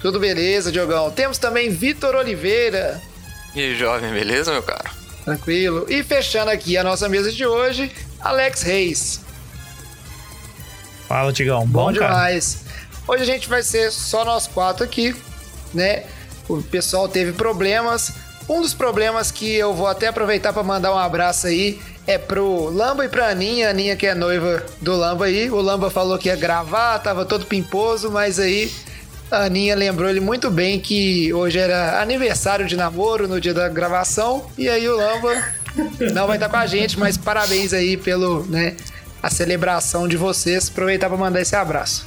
Tudo beleza, Diogão. Temos também Vitor Oliveira. E aí, jovem, beleza, meu caro? Tranquilo. E fechando aqui a nossa mesa de hoje, Alex Reis. Fala, Tigão. Bom, Bom demais. Cara? Hoje a gente vai ser só nós quatro aqui, né? O pessoal teve problemas. Um dos problemas que eu vou até aproveitar para mandar um abraço aí é pro Lamba e pra Aninha, a Aninha que é noiva do Lamba aí. O Lamba falou que ia gravar, tava todo pimposo, mas aí a Aninha lembrou ele muito bem que hoje era aniversário de namoro no dia da gravação. E aí o Lamba não vai estar com a gente, mas parabéns aí pelo, né, a celebração de vocês. Aproveitar para mandar esse abraço.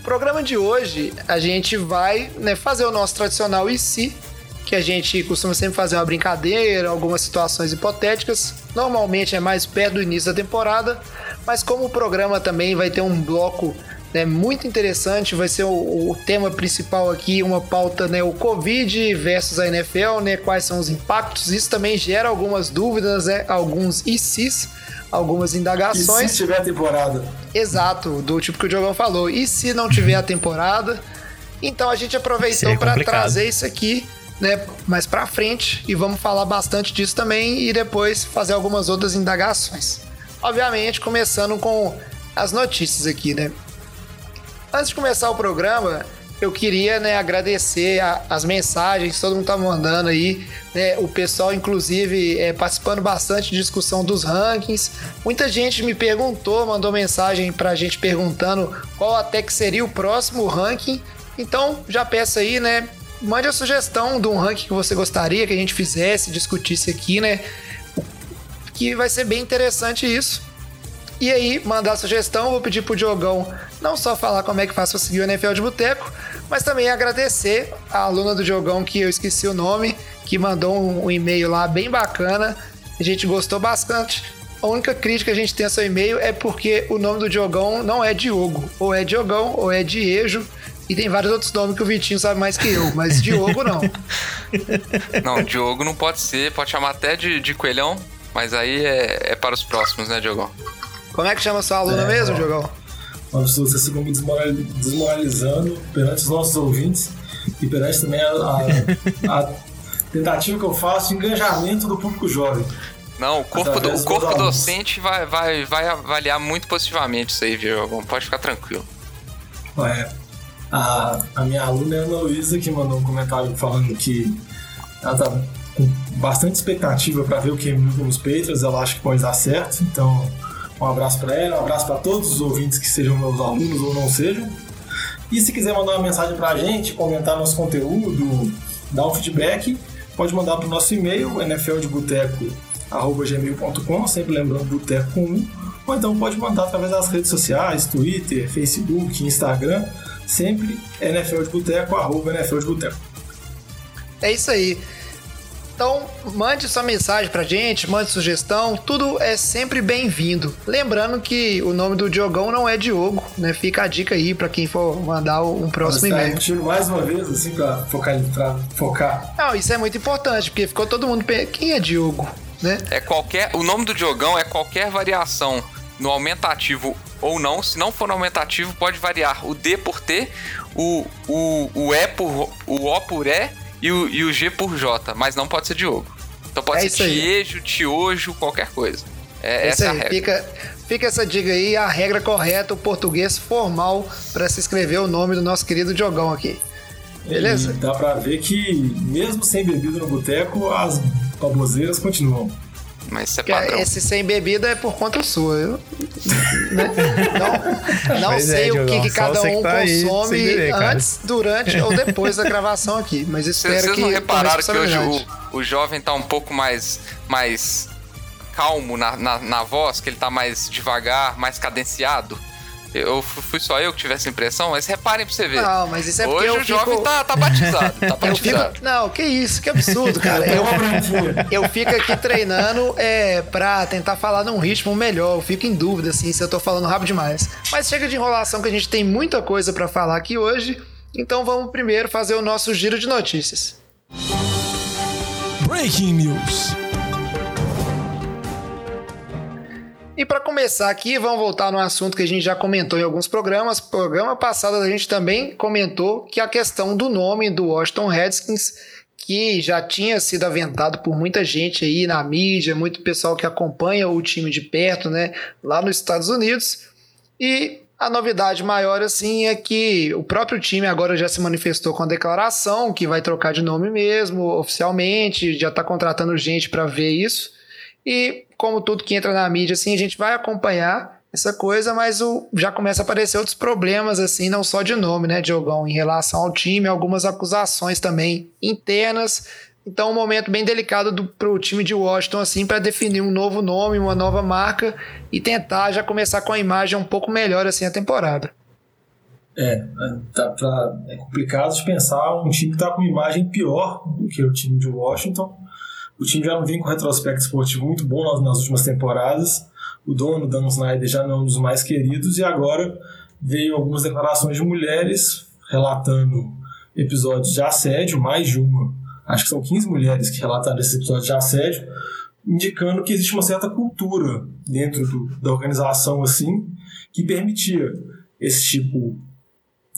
O programa de hoje a gente vai né, fazer o nosso tradicional se, que a gente costuma sempre fazer uma brincadeira, algumas situações hipotéticas. Normalmente é mais perto do início da temporada, mas como o programa também vai ter um bloco né, muito interessante, vai ser o, o, tema principal aqui, uma pauta, né, o Covid versus a NFL, né, quais são os impactos. Isso também gera algumas dúvidas, né, alguns ICs algumas indagações. E se tiver a temporada? Exato, do tipo que o Diogão falou. E se não tiver a temporada? Então a gente aproveitou para trazer isso aqui, né, mais para frente e vamos falar bastante disso também e depois fazer algumas outras indagações. Obviamente, começando com as notícias aqui, né? Antes de começar o programa, eu queria né, agradecer a, as mensagens que todo mundo tá mandando aí. Né, o pessoal, inclusive, é, participando bastante de discussão dos rankings. Muita gente me perguntou, mandou mensagem pra gente perguntando qual até que seria o próximo ranking. Então, já peço aí, né? Mande a sugestão de um ranking que você gostaria que a gente fizesse, discutisse aqui, né? Que vai ser bem interessante isso. E aí, mandar sugestão, vou pedir pro Diogão não só falar como é que faz pra seguir o NFL de Boteco, mas também agradecer a aluna do Diogão, que eu esqueci o nome, que mandou um, um e-mail lá bem bacana. A gente gostou bastante. A única crítica que a gente tem a seu e-mail é porque o nome do Diogão não é Diogo. Ou é Diogão, ou é Diejo. E tem vários outros nomes que o Vitinho sabe mais que eu, mas Diogo não. Não, Diogo não pode ser, pode chamar até de, de Coelhão, mas aí é, é para os próximos, né, Diogão? Como é que chama sua aluna é, mesmo, Diogão? Você se me desmoralizando perante os nossos ouvintes e perante também a, a, a tentativa que eu faço de engajamento do público jovem. Não, o corpo, do, o corpo docente vai, vai, vai avaliar muito positivamente isso aí, viu? Pode ficar tranquilo. É, a, a minha aluna é a Ana Luísa, que mandou um comentário falando que ela tá com bastante expectativa para ver o que com os Patriots, ela acha que pode dar certo, então um abraço para ela, um abraço para todos os ouvintes que sejam meus alunos ou não sejam. E se quiser mandar uma mensagem para a gente, comentar nosso conteúdo, dar um feedback, pode mandar para o nosso e-mail, nfldeboteco.gmail.com, sempre lembrando boteco com um, ou então pode mandar através das redes sociais, Twitter, Facebook, Instagram, sempre nfldeboteco. É isso aí. Então, mande sua mensagem pra gente, mande sugestão, tudo é sempre bem-vindo. Lembrando que o nome do Diogão não é Diogo, né? Fica a dica aí pra quem for mandar um próximo tá e-mail. mais uma vez, assim, pra focar, pra focar. Não, isso é muito importante, porque ficou todo mundo. Quem é Diogo? Né? É qualquer. O nome do Diogão é qualquer variação no aumentativo ou não. Se não for no aumentativo, pode variar o D por T, o, o, o E por o O por E e o, e o G por J, mas não pode ser Diogo. Então pode é ser Tiejo, Tiojo, qualquer coisa. É, é essa aí. é a regra. Fica, fica essa dica aí, a regra correta, o português formal para se escrever o nome do nosso querido Diogão aqui. Beleza? E dá pra ver que, mesmo sem bebida no boteco, as baboseiras continuam. Mas isso é padrão. Esse sem bebida é por conta sua. Eu, né? Não, não sei é, o que, que cada um que tá consome beber, antes, durante ou depois da gravação aqui. Mas espero Vocês que. Vocês não repararam que hoje o, o jovem tá um pouco mais, mais calmo na, na, na voz, que ele tá mais devagar, mais cadenciado? Eu fui só eu que tive essa impressão, mas reparem pra você ver. Não, mas isso é porque Hoje o jovem fico... tá, tá batizado, tá batizado. Fico... Não, que isso, que absurdo, cara. eu, eu fico aqui treinando é, pra tentar falar num ritmo melhor. Eu fico em dúvida, assim, se eu tô falando rápido demais. Mas chega de enrolação que a gente tem muita coisa para falar aqui hoje. Então vamos primeiro fazer o nosso giro de notícias. Breaking News. E para começar aqui, vamos voltar no assunto que a gente já comentou em alguns programas. Programa passado a gente também comentou que a questão do nome do Washington Redskins, que já tinha sido aventado por muita gente aí na mídia, muito pessoal que acompanha o time de perto, né, lá nos Estados Unidos. E a novidade maior assim é que o próprio time agora já se manifestou com a declaração que vai trocar de nome mesmo, oficialmente, já está contratando gente para ver isso. E como tudo que entra na mídia, assim, a gente vai acompanhar essa coisa, mas o, já começa a aparecer outros problemas, assim, não só de nome, né, Diogão, em relação ao time, algumas acusações também internas. Então, um momento bem delicado para o time de Washington, assim, para definir um novo nome, uma nova marca e tentar já começar com a imagem um pouco melhor, assim, a temporada. É, tá pra, é complicado de pensar um time que está com uma imagem pior do que o time de Washington o time já não vem com retrospecto esportivo muito bom nas, nas últimas temporadas. O dono, Dan Snyder, já não é um dos mais queridos. E agora veio algumas declarações de mulheres relatando episódios de assédio, mais de uma. Acho que são 15 mulheres que relataram esse episódio de assédio, indicando que existe uma certa cultura dentro do, da organização assim que permitia esse tipo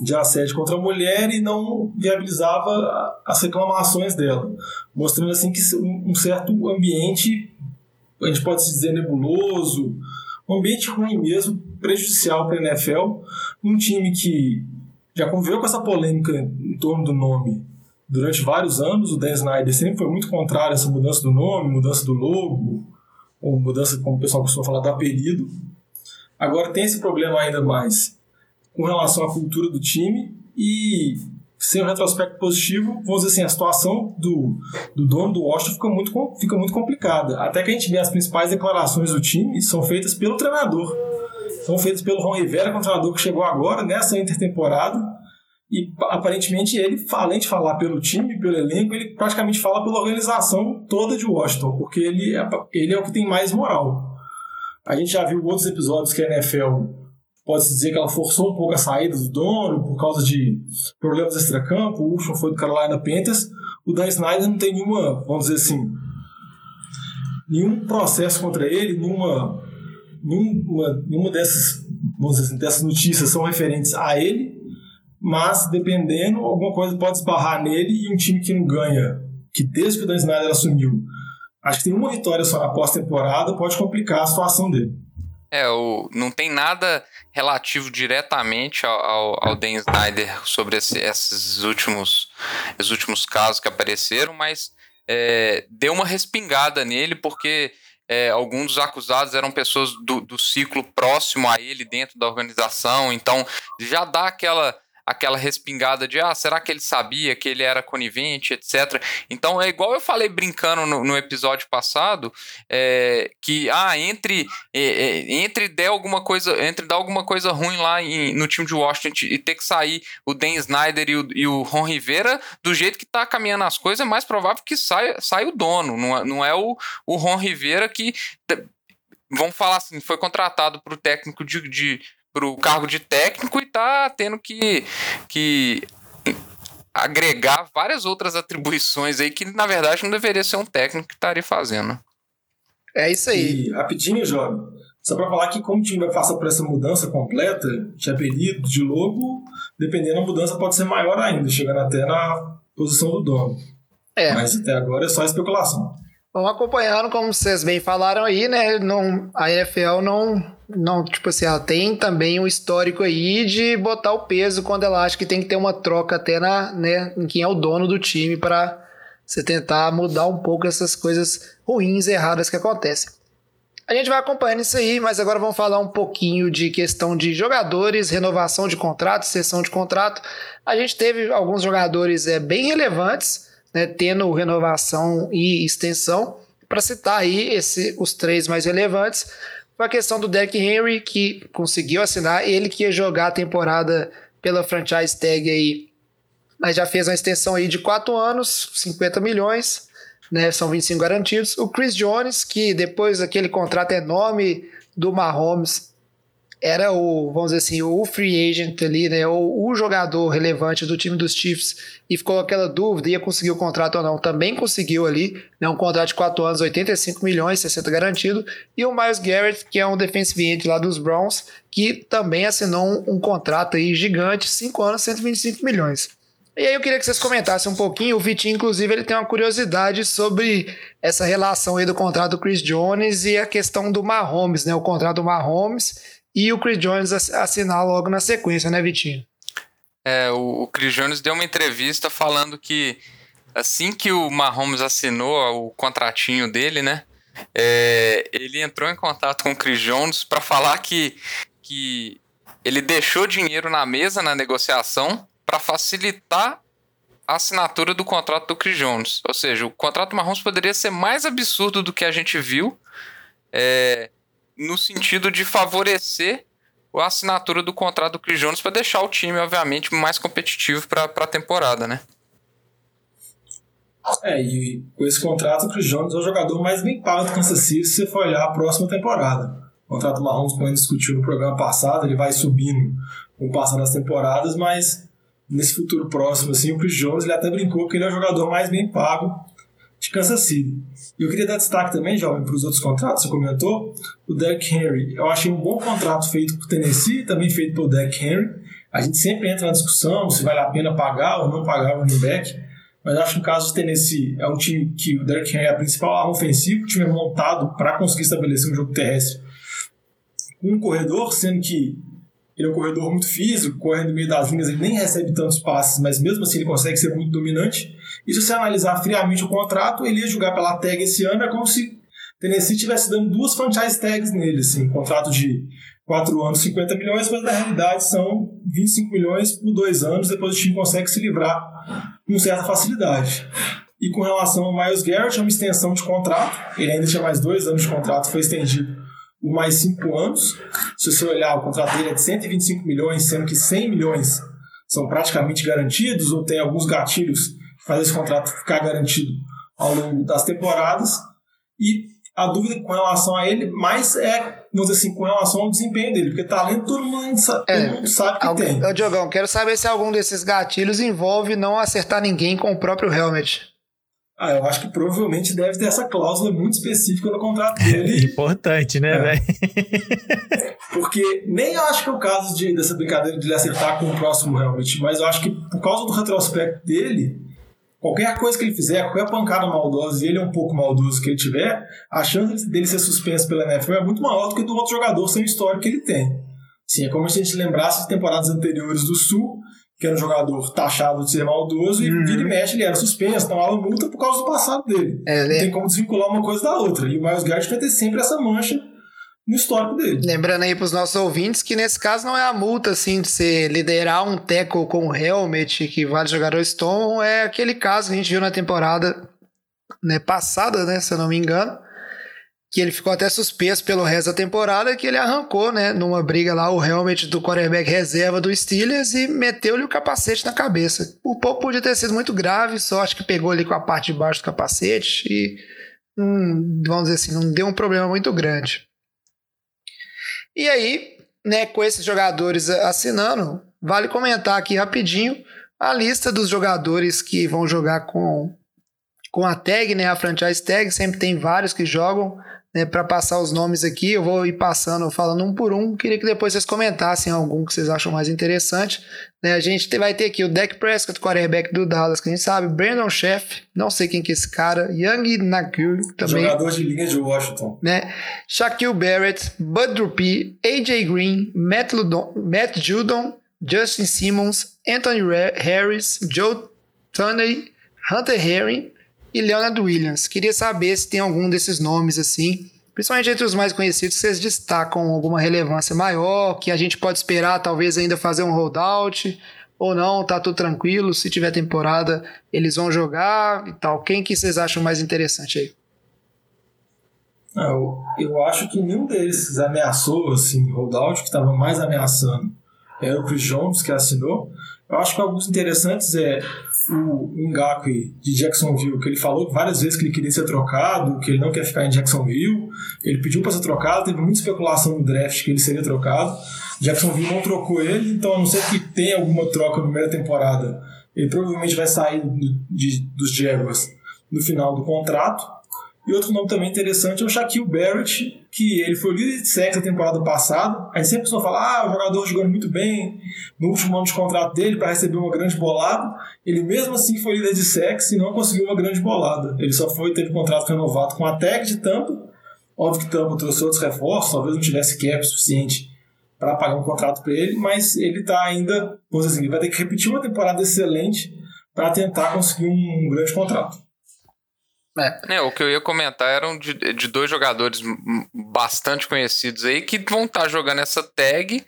de assédio contra a mulher e não viabilizava as reclamações dela, mostrando assim que um certo ambiente, a gente pode dizer nebuloso, um ambiente ruim mesmo, prejudicial para a NFL, um time que já conviveu com essa polêmica em torno do nome durante vários anos, o Dan Snyder sempre foi muito contrário a essa mudança do nome, mudança do logo, ou mudança, como o pessoal costuma falar, do apelido. Agora tem esse problema ainda mais com relação à cultura do time e sem um retrospecto positivo, vamos dizer assim, a situação do, do dono do Washington fica muito, fica muito complicada. Até que a gente vê as principais declarações do time são feitas pelo treinador. São feitas pelo Ron Rivera, que é um treinador que chegou agora nessa intertemporada. E aparentemente ele, além de falar pelo time, pelo elenco, ele praticamente fala pela organização toda de Washington, porque ele é, ele é o que tem mais moral. A gente já viu outros episódios que a NFL pode-se dizer que ela forçou um pouco a saída do dono por causa de problemas extra-campo. O último foi do Carolina Panthers. O Dan Snyder não tem nenhuma, vamos dizer assim, nenhum processo contra ele, nenhuma, nenhuma, nenhuma dessas, vamos dizer assim, dessas notícias são referentes a ele, mas dependendo, alguma coisa pode esbarrar nele e um time que não ganha, que desde que o Dan Snyder assumiu, acho que tem uma vitória só na pós-temporada, pode complicar a situação dele. É, o, não tem nada relativo diretamente ao, ao, ao Dan Snyder sobre esse, esses últimos, esses últimos casos que apareceram, mas é, deu uma respingada nele porque é, alguns dos acusados eram pessoas do, do ciclo próximo a ele dentro da organização, então já dá aquela aquela respingada de ah, será que ele sabia que ele era conivente, etc. Então é igual eu falei brincando no, no episódio passado, é, que ah, entre é, é, entre der alguma coisa, entre dar alguma coisa ruim lá em, no time de Washington e ter que sair o Dan Snyder e o, e o Ron Rivera, do jeito que tá caminhando as coisas, é mais provável que saia, saia o dono, não é, não é o, o Ron Rivera que vamos falar assim, foi contratado para o técnico de, de para o cargo de técnico e tá tendo que, que agregar várias outras atribuições aí que na verdade não deveria ser um técnico que estaria fazendo. É isso aí. E, rapidinho, Jovem, só para falar que como o time vai passar por essa mudança completa de apelido, de logo, dependendo da mudança pode ser maior ainda, chegando até na posição do dono. É. Mas até agora é só especulação. Vamos acompanhando, como vocês bem falaram aí, né? Não, a NFL não não, tipo assim, ela tem também um histórico aí de botar o peso quando ela acha que tem que ter uma troca até na, né, em quem é o dono do time para você tentar mudar um pouco essas coisas ruins, erradas que acontecem. A gente vai acompanhando isso aí, mas agora vamos falar um pouquinho de questão de jogadores, renovação de contrato, sessão de contrato. A gente teve alguns jogadores é, bem relevantes, né, tendo renovação e extensão. Para citar aí esse, os três mais relevantes, foi a questão do Derrick Henry, que conseguiu assinar, ele que ia jogar a temporada pela franchise tag aí, mas já fez uma extensão aí de 4 anos, 50 milhões, né? São 25 garantidos. O Chris Jones, que depois daquele contrato enorme do Mahomes, era o, vamos dizer assim, o free agent ali, né? O, o jogador relevante do time dos Chiefs e ficou aquela dúvida, ia conseguir o contrato ou não. Também conseguiu ali, né? Um contrato de 4 anos, 85 milhões, 60 garantido. E o Miles Garrett, que é um defensive end lá dos Browns, que também assinou um, um contrato aí gigante, 5 anos, 125 milhões. E aí eu queria que vocês comentassem um pouquinho. O Vitinho, inclusive, ele tem uma curiosidade sobre essa relação aí do contrato do Chris Jones e a questão do Mahomes, né? O contrato do Mahomes e o Chris Jones assinar logo na sequência, né, Vitinho? É, o, Chris Jones deu uma entrevista falando que assim que o Mahomes assinou o contratinho dele, né, é, ele entrou em contato com o Chris Jones para falar que, que ele deixou dinheiro na mesa na negociação para facilitar a assinatura do contrato do Chris Jones. Ou seja, o contrato do Mahomes poderia ser mais absurdo do que a gente viu. É, no sentido de favorecer a assinatura do contrato do Chris Jones para deixar o time, obviamente, mais competitivo para a temporada, né? É, e com esse contrato, o Chris Jones é o jogador mais bem pago do Kansas City se você for olhar a próxima temporada. O contrato Mahomes, como a gente discutiu no programa passado, ele vai subindo com o passar das temporadas, mas nesse futuro próximo, assim, o Chris Jones ele até brincou que ele é o jogador mais bem pago Kansas City. E eu queria dar destaque também, jovem, para os outros contratos, você comentou, o Derrick Henry. Eu achei um bom contrato feito por Tennessee, também feito pelo Derrick Henry. A gente sempre entra na discussão se vale a pena pagar ou não pagar o running back, mas acho que no caso do Tennessee é um time que o Derrick Henry é a principal arma ofensiva, o time é montado para conseguir estabelecer um jogo terrestre um corredor, sendo que ele é um corredor muito físico, correndo no meio das linhas, ele nem recebe tantos passes, mas mesmo assim ele consegue ser muito dominante. E se você analisar friamente o contrato, ele ia jogar pela tag esse ano, é como se Tennessee estivesse dando duas franchise tags nele, assim, um contrato de 4 anos, 50 milhões, mas na realidade são 25 milhões por dois anos, depois o time consegue se livrar com certa facilidade. E com relação ao Miles Garrett, é uma extensão de contrato, ele ainda tinha mais dois anos de contrato, foi estendido mais cinco anos. Se você olhar, o contrato dele é de 125 milhões, sendo que 100 milhões são praticamente garantidos, ou tem alguns gatilhos que fazem esse contrato ficar garantido ao longo das temporadas. E a dúvida com relação a ele, mais é, vamos dizer assim, com relação ao desempenho dele, porque talento todo mundo sabe, é, todo mundo sabe que algum, tem. Ô, Diogão, quero saber se algum desses gatilhos envolve não acertar ninguém com o próprio helmet. Ah, eu acho que provavelmente deve ter essa cláusula muito específica no contrato dele. Importante, né, é. velho? Porque nem eu acho que é o caso de, dessa brincadeira de ele acertar com o próximo realmente, mas eu acho que por causa do retrospecto dele, qualquer coisa que ele fizer, qualquer pancada maldosa e ele é um pouco maldoso que ele tiver, a chance dele ser suspenso pela NFL é muito maior do que do outro jogador sem história que ele tem. Sim, é como se a gente lembrasse de temporadas anteriores do Sul, que era um jogador taxado de ser maldoso, e uhum. vira e mexe, ele era suspenso, tomava multa por causa do passado dele. É, Não tem como desvincular uma coisa da outra. E o Miles Garrett vai ter sempre essa mancha no histórico dele. Lembrando aí para os nossos ouvintes que nesse caso não é a multa assim de você liderar um tackle com um helmet que vários jogadores tomam, é aquele caso que a gente viu na temporada né, passada, né, se eu não me engano, que ele ficou até suspenso pelo resto da temporada, que ele arrancou, né, numa briga lá, o helmet do quarterback reserva do Steelers e meteu-lhe o capacete na cabeça. O pouco podia ter sido muito grave, só acho que pegou ali com a parte de baixo do capacete e, hum, vamos dizer assim, não deu um problema muito grande. E aí, né, com esses jogadores assinando, vale comentar aqui rapidinho a lista dos jogadores que vão jogar com com a tag, né, a franchise tag, sempre tem vários que jogam né, para passar os nomes aqui, eu vou ir passando, falando um por um. Queria que depois vocês comentassem algum que vocês acham mais interessante. Né, a gente vai ter aqui o Dak Prescott, quarterback do Dallas, que a gente sabe, Brandon Sheff, não sei quem que é esse cara, Young Nagul também. Jogador de linha de Washington. Né, Shaquille Barrett, Bud Dupree, AJ Green, Matt, Ludon, Matt Judon, Justin Simmons, Anthony Harris, Joe Tunney, Hunter Herring, e Leonard Williams. Queria saber se tem algum desses nomes assim, principalmente entre os mais conhecidos, vocês destacam alguma relevância maior, que a gente pode esperar talvez ainda fazer um holdout, ou não, tá tudo tranquilo, se tiver temporada eles vão jogar e tal. Quem que vocês acham mais interessante aí? Ah, eu, eu acho que nenhum desses ameaçou, assim, holdout, que estava mais ameaçando era o Chris Jones que assinou. Eu acho que alguns interessantes é o Ngakwe de Jacksonville, que ele falou várias vezes que ele queria ser trocado, que ele não quer ficar em Jacksonville. Ele pediu para ser trocado, teve muita especulação no draft que ele seria trocado. Jacksonville não trocou ele, então a não ser que tenha alguma troca meio da temporada, ele provavelmente vai sair de, dos Jaguars no final do contrato. E outro nome também interessante é o Shaquille Barrett, que ele foi o líder de sexo na temporada passada. A gente sempre só fala, ah, o jogador jogando muito bem no último ano de contrato dele para receber uma grande bolada. Ele mesmo assim foi líder de sexo e não conseguiu uma grande bolada. Ele só foi teve contrato renovado com a Tech de Tampa. Óbvio que Tampa trouxe outros reforços, talvez não tivesse cap suficiente para pagar um contrato para ele, mas ele está ainda, vamos dizer assim, ele vai ter que repetir uma temporada excelente para tentar conseguir um grande contrato. É. é. o que eu ia comentar eram de, de dois jogadores bastante conhecidos aí que vão estar tá jogando essa tag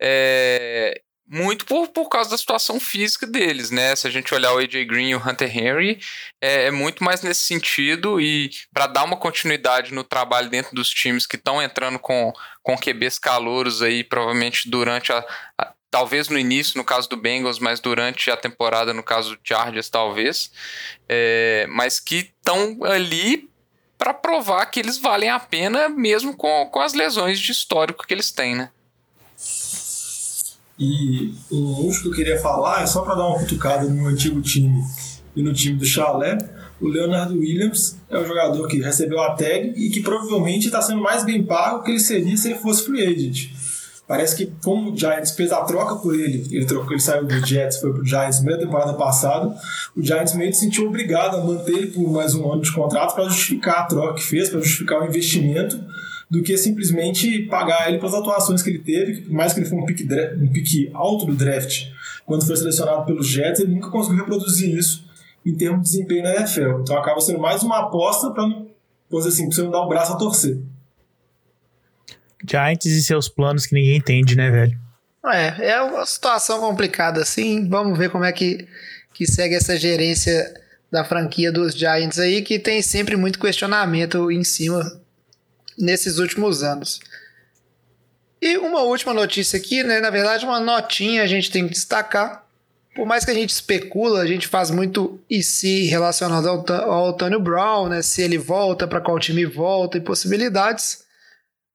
é, muito por, por causa da situação física deles, né? Se a gente olhar o AJ Green e o Hunter Henry, é, é muito mais nesse sentido e para dar uma continuidade no trabalho dentro dos times que estão entrando com, com QBs calouros aí, provavelmente durante a, a talvez no início, no caso do Bengals, mas durante a temporada, no caso do Chargers, talvez, é, mas que estão ali para provar que eles valem a pena mesmo com, com as lesões de histórico que eles têm, né? E o último que eu queria falar é só para dar uma cutucada no meu antigo time e no time do Chalé. O Leonardo Williams é o jogador que recebeu a tag e que provavelmente está sendo mais bem pago que ele seria se ele fosse free agent. Parece que como o Giants fez a troca por ele, ele trocou, ele saiu do Jets, foi pro Giants na temporada passada, o Giants meio que se sentiu obrigado a manter ele por mais um ano de contrato para justificar a troca que fez, para justificar o investimento, do que simplesmente pagar ele pelas atuações que ele teve, por mais que ele foi um pique, um pique alto do draft, quando foi selecionado pelos Jets, ele nunca conseguiu reproduzir isso em termos de desempenho na NFL. Então acaba sendo mais uma aposta para não, assim, pra você não dar o braço a torcer. Giants e seus planos que ninguém entende, né, velho? É, é uma situação complicada assim. Vamos ver como é que, que segue essa gerência da franquia dos Giants aí, que tem sempre muito questionamento em cima nesses últimos anos. E uma última notícia aqui, né? Na verdade, uma notinha a gente tem que destacar. Por mais que a gente especula, a gente faz muito e se relacionado ao, ao Antônio Brown, né? Se ele volta, para qual time volta e possibilidades.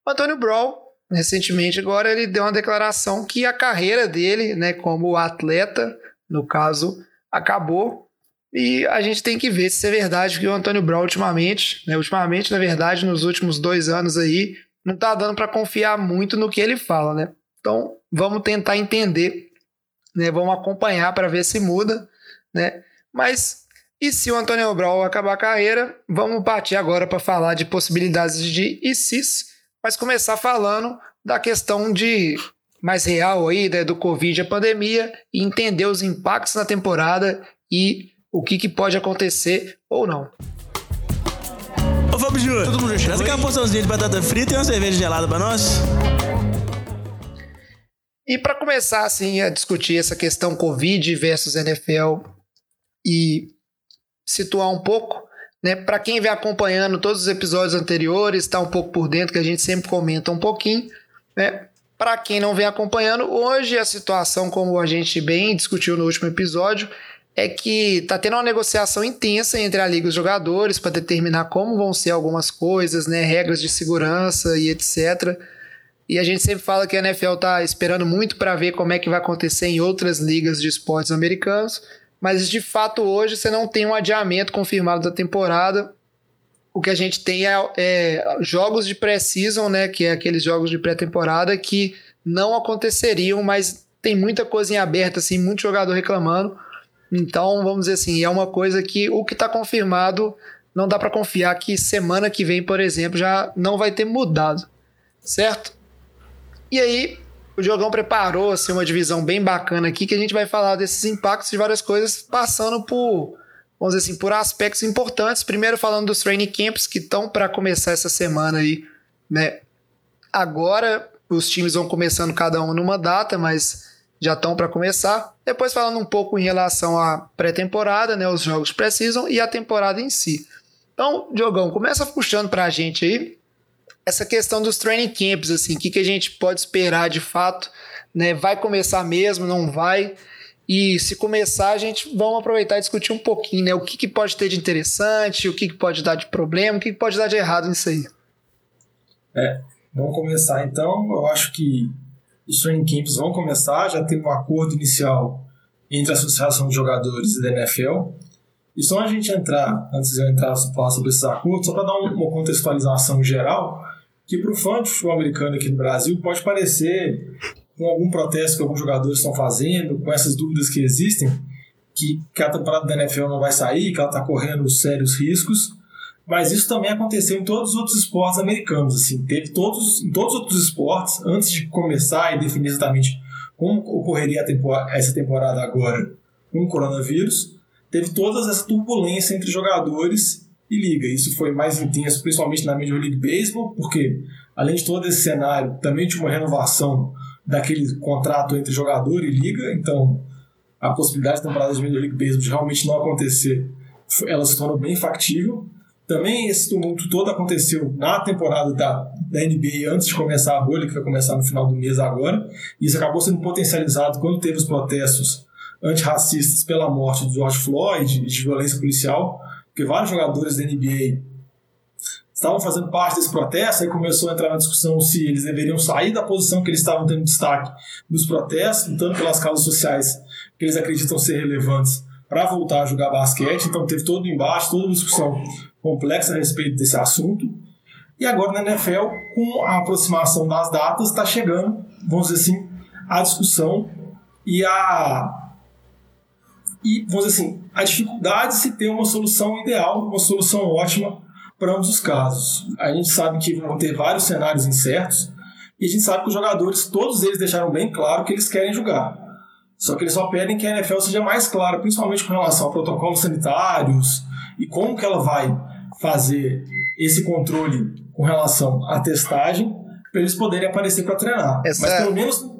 Antônio Brown, recentemente agora, ele deu uma declaração que a carreira dele, né, como atleta, no caso, acabou. E a gente tem que ver se é verdade que o Antônio Brown ultimamente, né, ultimamente, na verdade, nos últimos dois anos aí, não tá dando para confiar muito no que ele fala, né? Então, vamos tentar entender, né? Vamos acompanhar para ver se muda, né? Mas e se o Antônio Brown acabar a carreira, vamos partir agora para falar de possibilidades de ICIS mas começar falando da questão de mais real aí, né, do Covid, a pandemia, e entender os impactos na temporada e o que, que pode acontecer ou não. Ô Fábio Júnior, todo mundo traz aquela porçãozinha de batata frita e uma cerveja gelada para nós? E para começar assim a discutir essa questão Covid versus NFL e situar um pouco, né? Para quem vem acompanhando todos os episódios anteriores, está um pouco por dentro, que a gente sempre comenta um pouquinho. Né? Para quem não vem acompanhando, hoje a situação, como a gente bem discutiu no último episódio, é que está tendo uma negociação intensa entre a liga e os jogadores para determinar como vão ser algumas coisas, né? regras de segurança e etc. E a gente sempre fala que a NFL está esperando muito para ver como é que vai acontecer em outras ligas de esportes americanos mas de fato hoje você não tem um adiamento confirmado da temporada. O que a gente tem é, é jogos de pré-season, né, que é aqueles jogos de pré-temporada que não aconteceriam, mas tem muita coisa em aberto, assim, muito jogador reclamando. Então, vamos dizer assim, é uma coisa que o que está confirmado não dá para confiar que semana que vem, por exemplo, já não vai ter mudado, certo? E aí, o Jogão preparou assim, uma divisão bem bacana aqui que a gente vai falar desses impactos de várias coisas, passando por, vamos dizer assim, por aspectos importantes. Primeiro falando dos training camps que estão para começar essa semana aí, né? Agora os times vão começando cada um numa data, mas já estão para começar. Depois falando um pouco em relação à pré-temporada, né, os jogos precisam e a temporada em si. Então, Diogão, começa puxando para a gente aí essa questão dos training camps, assim, o que, que a gente pode esperar de fato, né? Vai começar mesmo, não vai? E se começar, a gente vamos aproveitar e discutir um pouquinho, né? O que, que pode ter de interessante, o que, que pode dar de problema, o que, que pode dar de errado nisso aí. É, vamos começar então. Eu acho que os training camps vão começar, já tem um acordo inicial entre a Associação de Jogadores e da NFL. E só a gente entrar, antes de eu entrar falar sobre esses acordos, só para dar uma contextualização geral, que para o fã de futebol americano aqui no Brasil pode parecer com algum protesto que alguns jogadores estão fazendo, com essas dúvidas que existem, que, que a temporada da NFL não vai sair, que ela está correndo sérios riscos, mas isso também aconteceu em todos os outros esportes americanos. Assim, teve todos, em todos os outros esportes, antes de começar e definir exatamente como ocorreria temporada, essa temporada agora com o coronavírus, teve toda essa turbulência entre jogadores e liga. Isso foi mais intenso, principalmente na Major League Baseball, porque além de todo esse cenário, também tinha uma renovação daquele contrato entre jogador e liga, então a possibilidade de temporada de Major League Baseball de realmente não acontecer, ela se tornou bem factível. Também esse tumulto todo aconteceu na temporada da, da NBA antes de começar a bolha, que vai começar no final do mês agora. E isso acabou sendo potencializado quando teve os protestos antirracistas pela morte de George Floyd de violência policial, porque vários jogadores da NBA estavam fazendo parte desse protesto, aí começou a entrar na discussão se eles deveriam sair da posição que eles estavam tendo destaque nos protestos, lutando pelas causas sociais que eles acreditam ser relevantes para voltar a jogar basquete. Então teve todo o embate, toda uma discussão complexa a respeito desse assunto. E agora na NFL, com a aproximação das datas, está chegando, vamos dizer assim, a discussão e a e vamos dizer assim, a dificuldade de se ter uma solução ideal, uma solução ótima para ambos os casos. A gente sabe que vão ter vários cenários incertos e a gente sabe que os jogadores, todos eles deixaram bem claro que eles querem jogar. Só que eles só pedem que a NFL seja mais clara, principalmente com relação a protocolos sanitários e como que ela vai fazer esse controle com relação à testagem para eles poderem aparecer para treinar. Essa... Mas pelo menos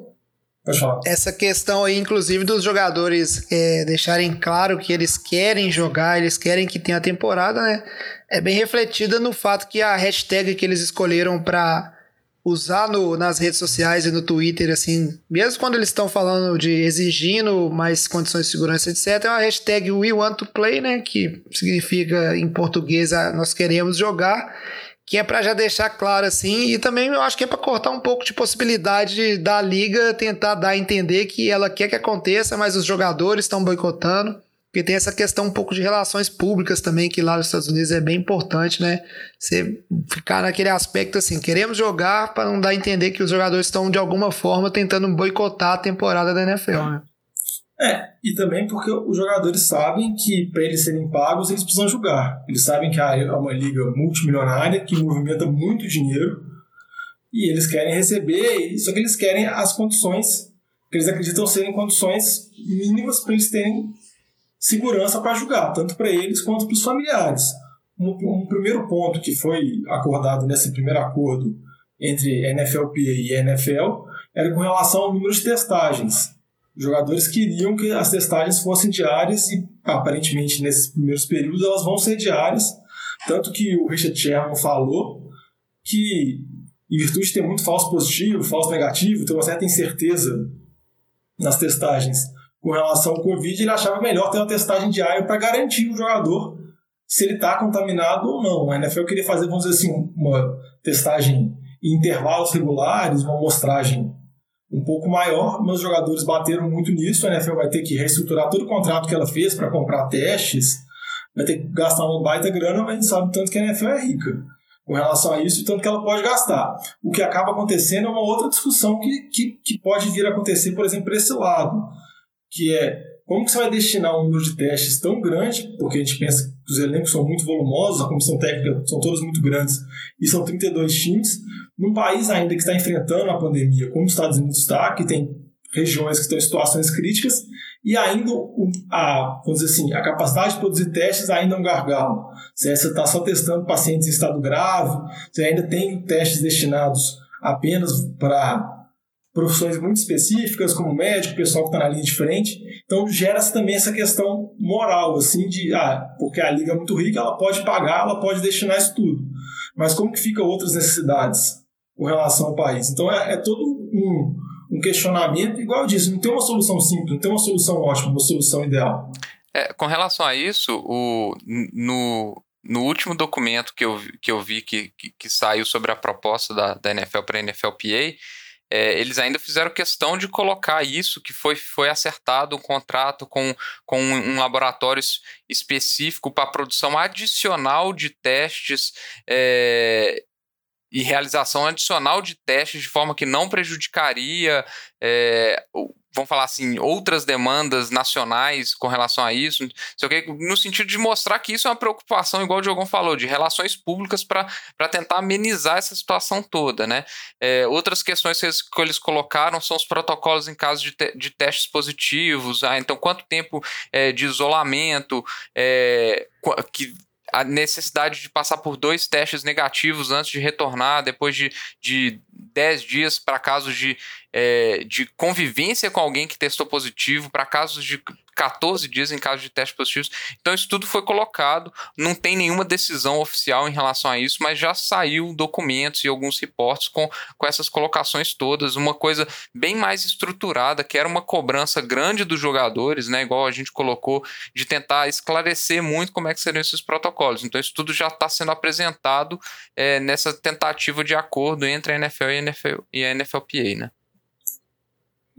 essa questão aí, inclusive, dos jogadores é, deixarem claro que eles querem jogar, eles querem que tenha temporada, né? É bem refletida no fato que a hashtag que eles escolheram para usar no, nas redes sociais e no Twitter, assim, mesmo quando eles estão falando de exigindo mais condições de segurança, etc., é uma hashtag We Want to Play, né? Que significa em português nós queremos jogar que é para já deixar claro assim, e também eu acho que é para cortar um pouco de possibilidade da liga tentar dar a entender que ela quer que aconteça, mas os jogadores estão boicotando. Porque tem essa questão um pouco de relações públicas também, que lá nos Estados Unidos é bem importante, né? Você ficar naquele aspecto assim, queremos jogar para não dar a entender que os jogadores estão de alguma forma tentando boicotar a temporada da NFL, né? É, e também porque os jogadores sabem que para eles serem pagos eles precisam jogar. Eles sabem que é uma liga multimilionária que movimenta muito dinheiro e eles querem receber, só que eles querem as condições que eles acreditam serem condições mínimas para eles terem segurança para jogar, tanto para eles quanto para os familiares. Um, um, primeiro ponto que foi acordado nesse primeiro acordo entre NFLPA e NFL era com relação ao número de testagens jogadores queriam que as testagens fossem diárias e, aparentemente, nesses primeiros períodos, elas vão ser diárias. Tanto que o Richard Sherman falou que, em virtude de ter muito falso positivo, falso negativo, ter uma certa incerteza nas testagens com relação ao Covid, ele achava melhor ter uma testagem diária para garantir o jogador se ele está contaminado ou não. A NFL queria fazer, vamos dizer assim, uma testagem em intervalos regulares, uma amostragem um pouco maior. Meus jogadores bateram muito nisso. A NFL vai ter que reestruturar todo o contrato que ela fez para comprar testes, vai ter que gastar uma baita grana, mas a gente sabe tanto que a NFL é rica com relação a isso e tanto que ela pode gastar. O que acaba acontecendo é uma outra discussão que, que, que pode vir a acontecer, por exemplo, por esse lado, que é como que você vai destinar um número de testes tão grande, porque a gente pensa que os elencos são muito volumosos, a comissão técnica são todos muito grandes, e são 32 times, num país ainda que está enfrentando a pandemia, como os Estados Unidos está, que tem regiões que estão em situações críticas, e ainda a, vamos dizer assim, a capacidade de produzir testes ainda é um gargalo. Você está só testando pacientes em estado grave, você ainda tem testes destinados apenas para profissões muito específicas, como médico, pessoal que está na linha de frente. Então gera-se também essa questão moral, assim, de ah, porque a liga é muito rica, ela pode pagar, ela pode destinar isso tudo. mas como que fica outras necessidades com relação ao país? Então é, é todo um, um questionamento, igual eu disse, não tem uma solução simples, não tem uma solução ótima, uma solução ideal. É, com relação a isso, o, no, no último documento que eu, que eu vi que, que, que saiu sobre a proposta da, da NFL para a NFLPA, é, eles ainda fizeram questão de colocar isso, que foi, foi acertado um contrato com, com um laboratório específico para produção adicional de testes é, e realização adicional de testes de forma que não prejudicaria é, vamos falar assim, outras demandas nacionais com relação a isso, no sentido de mostrar que isso é uma preocupação, igual o Diogão falou, de relações públicas para tentar amenizar essa situação toda, né? É, outras questões que eles, que eles, colocaram são os protocolos em caso de, te, de testes positivos, ah, então quanto tempo é, de isolamento, é, que a necessidade de passar por dois testes negativos antes de retornar, depois de, de 10 dias para casos de, é, de convivência com alguém que testou positivo, para casos de 14 dias em caso de testes positivos. Então, isso tudo foi colocado, não tem nenhuma decisão oficial em relação a isso, mas já saiu documentos e alguns reportes com, com essas colocações todas, uma coisa bem mais estruturada, que era uma cobrança grande dos jogadores, né? Igual a gente colocou, de tentar esclarecer muito como é que seriam esses protocolos. Então, isso tudo já está sendo apresentado é, nessa tentativa de acordo entre a NFL e a, NFL, e a NFLPA, né?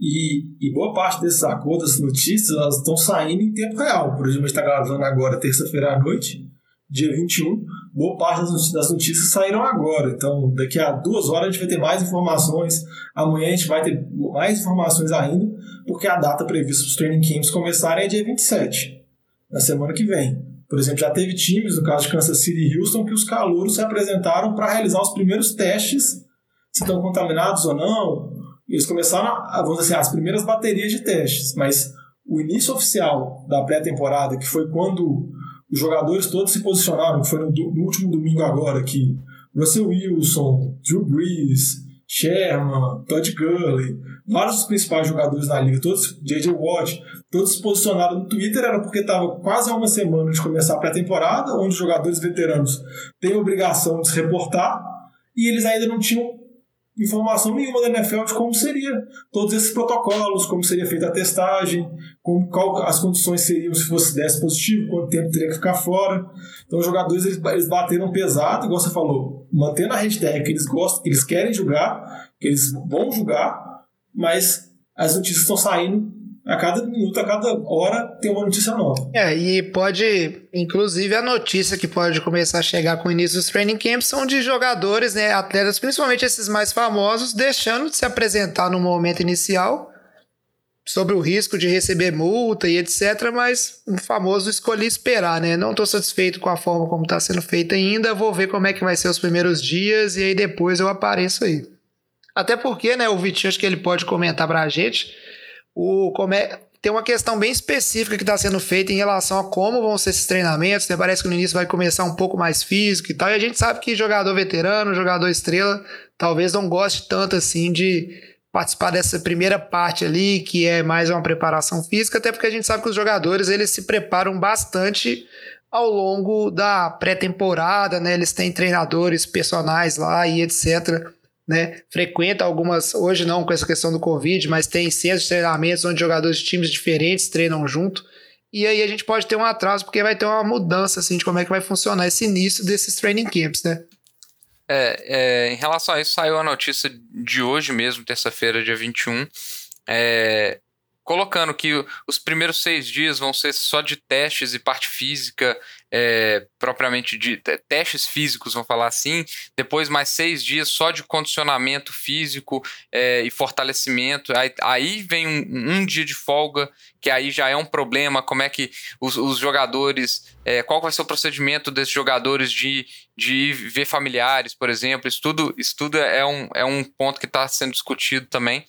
E, e, boa parte desses acordos, dessas notícias, elas estão saindo em tempo real. Por exemplo, a gente está gravando agora, terça-feira à noite, dia 21. Boa parte das notícias saíram agora. Então, daqui a duas horas a gente vai ter mais informações. Amanhã a gente vai ter mais informações ainda, porque a data prevista para os training camps começarem é dia 27, na semana que vem. Por exemplo, já teve times, no caso de Kansas City e Houston, que os calouros se apresentaram para realizar os primeiros testes, se estão contaminados ou não, eles começaram, a, vamos dizer assim, as primeiras baterias de testes, mas o início oficial da pré-temporada, que foi quando os jogadores todos se posicionaram, que foi no, no, último domingo agora, que Russell Wilson, Drew Brees, Sherman, Todd Gurley, vários dos principais jogadores da liga, todos, J.J. Watt, todos se posicionaram no Twitter, era porque estava quase a uma semana de começar a pré-temporada, onde os jogadores veteranos têm a obrigação de se reportar, e eles ainda não tinham informação nenhuma da NFL de como seria todos esses protocolos, como seria feita a testagem, como qual as condições seriam se fosse desse positivo, quanto tempo teria que ficar fora. Então os jogadores eles, eles bateram pesado, igual você falou, mantendo a hashtag que eles gostam, que eles querem julgar, que eles vão julgar, mas as notícias estão saindo a cada minuto, a cada hora tem uma notícia nova. É, e pode, inclusive a notícia que pode começar a chegar com o início dos training camps são de jogadores, né, atletas, principalmente esses mais famosos, deixando de se apresentar no momento inicial sobre o risco de receber multa e etc, mas o famoso escolhi esperar, né? Não estou satisfeito com a forma como está sendo feita ainda, vou ver como é que vai ser os primeiros dias e aí depois eu apareço aí. Até porque, né, o Vitinho acho que ele pode comentar para a gente o, como é, tem uma questão bem específica que está sendo feita em relação a como vão ser esses treinamentos. Né? Parece que no início vai começar um pouco mais físico e tal. E a gente sabe que jogador veterano, jogador estrela, talvez não goste tanto assim de participar dessa primeira parte ali, que é mais uma preparação física, até porque a gente sabe que os jogadores eles se preparam bastante ao longo da pré-temporada, né? Eles têm treinadores personagens lá e etc né? Frequenta algumas, hoje não com essa questão do Covid, mas tem centros de treinamentos onde jogadores de times diferentes treinam junto. E aí a gente pode ter um atraso, porque vai ter uma mudança assim, de como é que vai funcionar esse início desses training camps, né? É, é, em relação a isso, saiu a notícia de hoje mesmo, terça-feira, dia 21, é, colocando que os primeiros seis dias vão ser só de testes e parte física, é, propriamente de testes físicos, vamos falar assim. Depois, mais seis dias só de condicionamento físico é, e fortalecimento. Aí, aí vem um, um, dia de folga, que aí já é um problema. Como é que os, os jogadores. É, qual vai ser o procedimento desses jogadores de, de ver familiares, por exemplo? Isso tudo, isso tudo é, um, é um ponto que está sendo discutido também.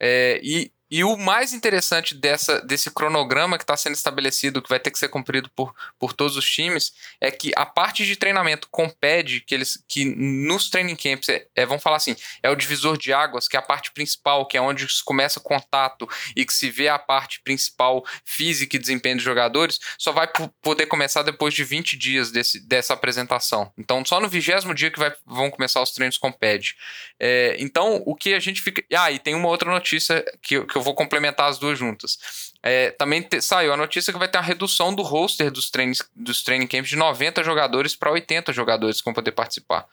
É, e e o mais interessante dessa, desse cronograma que está sendo estabelecido, que vai ter que ser cumprido por, por todos os times, é que a parte de treinamento com PED, que eles que nos training camps, é, é, vamos falar assim, é o divisor de águas, que é a parte principal, que é onde começa o contato e que se vê a parte principal física e desempenho dos jogadores, só vai poder começar depois de 20 dias desse, dessa apresentação. Então, só no vigésimo dia que vai, vão começar os treinos com PED. É, então, o que a gente fica. Ah, e tem uma outra notícia que, que eu vou complementar as duas juntas. É, também te, saiu a notícia que vai ter uma redução do roster dos, treinos, dos training camps de 90 jogadores para 80 jogadores que vão poder participar.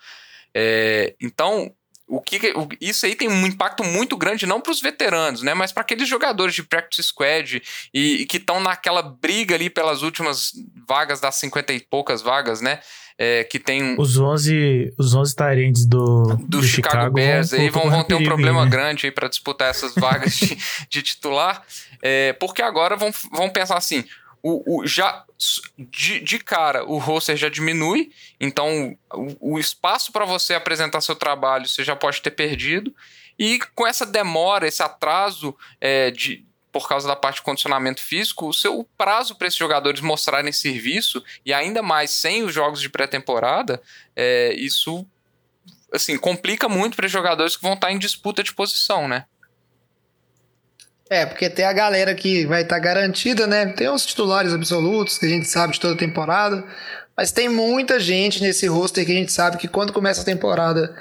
É, então, o que, o, isso aí tem um impacto muito grande, não para os veteranos, né? Mas para aqueles jogadores de practice squad e, e que estão naquela briga ali pelas últimas vagas das 50 e poucas vagas, né? É, que tem os 11 os 11 tarentes do, do, do Chicago, Chicago, Bears aí vão, vão ter um problema né? grande aí para disputar essas vagas de, de titular, é, porque agora vão, vão pensar assim, o, o, já de, de cara o roster já diminui, então o, o espaço para você apresentar seu trabalho você já pode ter perdido. E com essa demora, esse atraso é, de, por causa da parte de condicionamento físico, o seu prazo para esses jogadores mostrarem serviço, e ainda mais sem os jogos de pré-temporada, é, isso assim complica muito para os jogadores que vão estar em disputa de posição, né? É, porque tem a galera que vai estar tá garantida, né? Tem os titulares absolutos que a gente sabe de toda a temporada, mas tem muita gente nesse roster que a gente sabe que quando começa a temporada,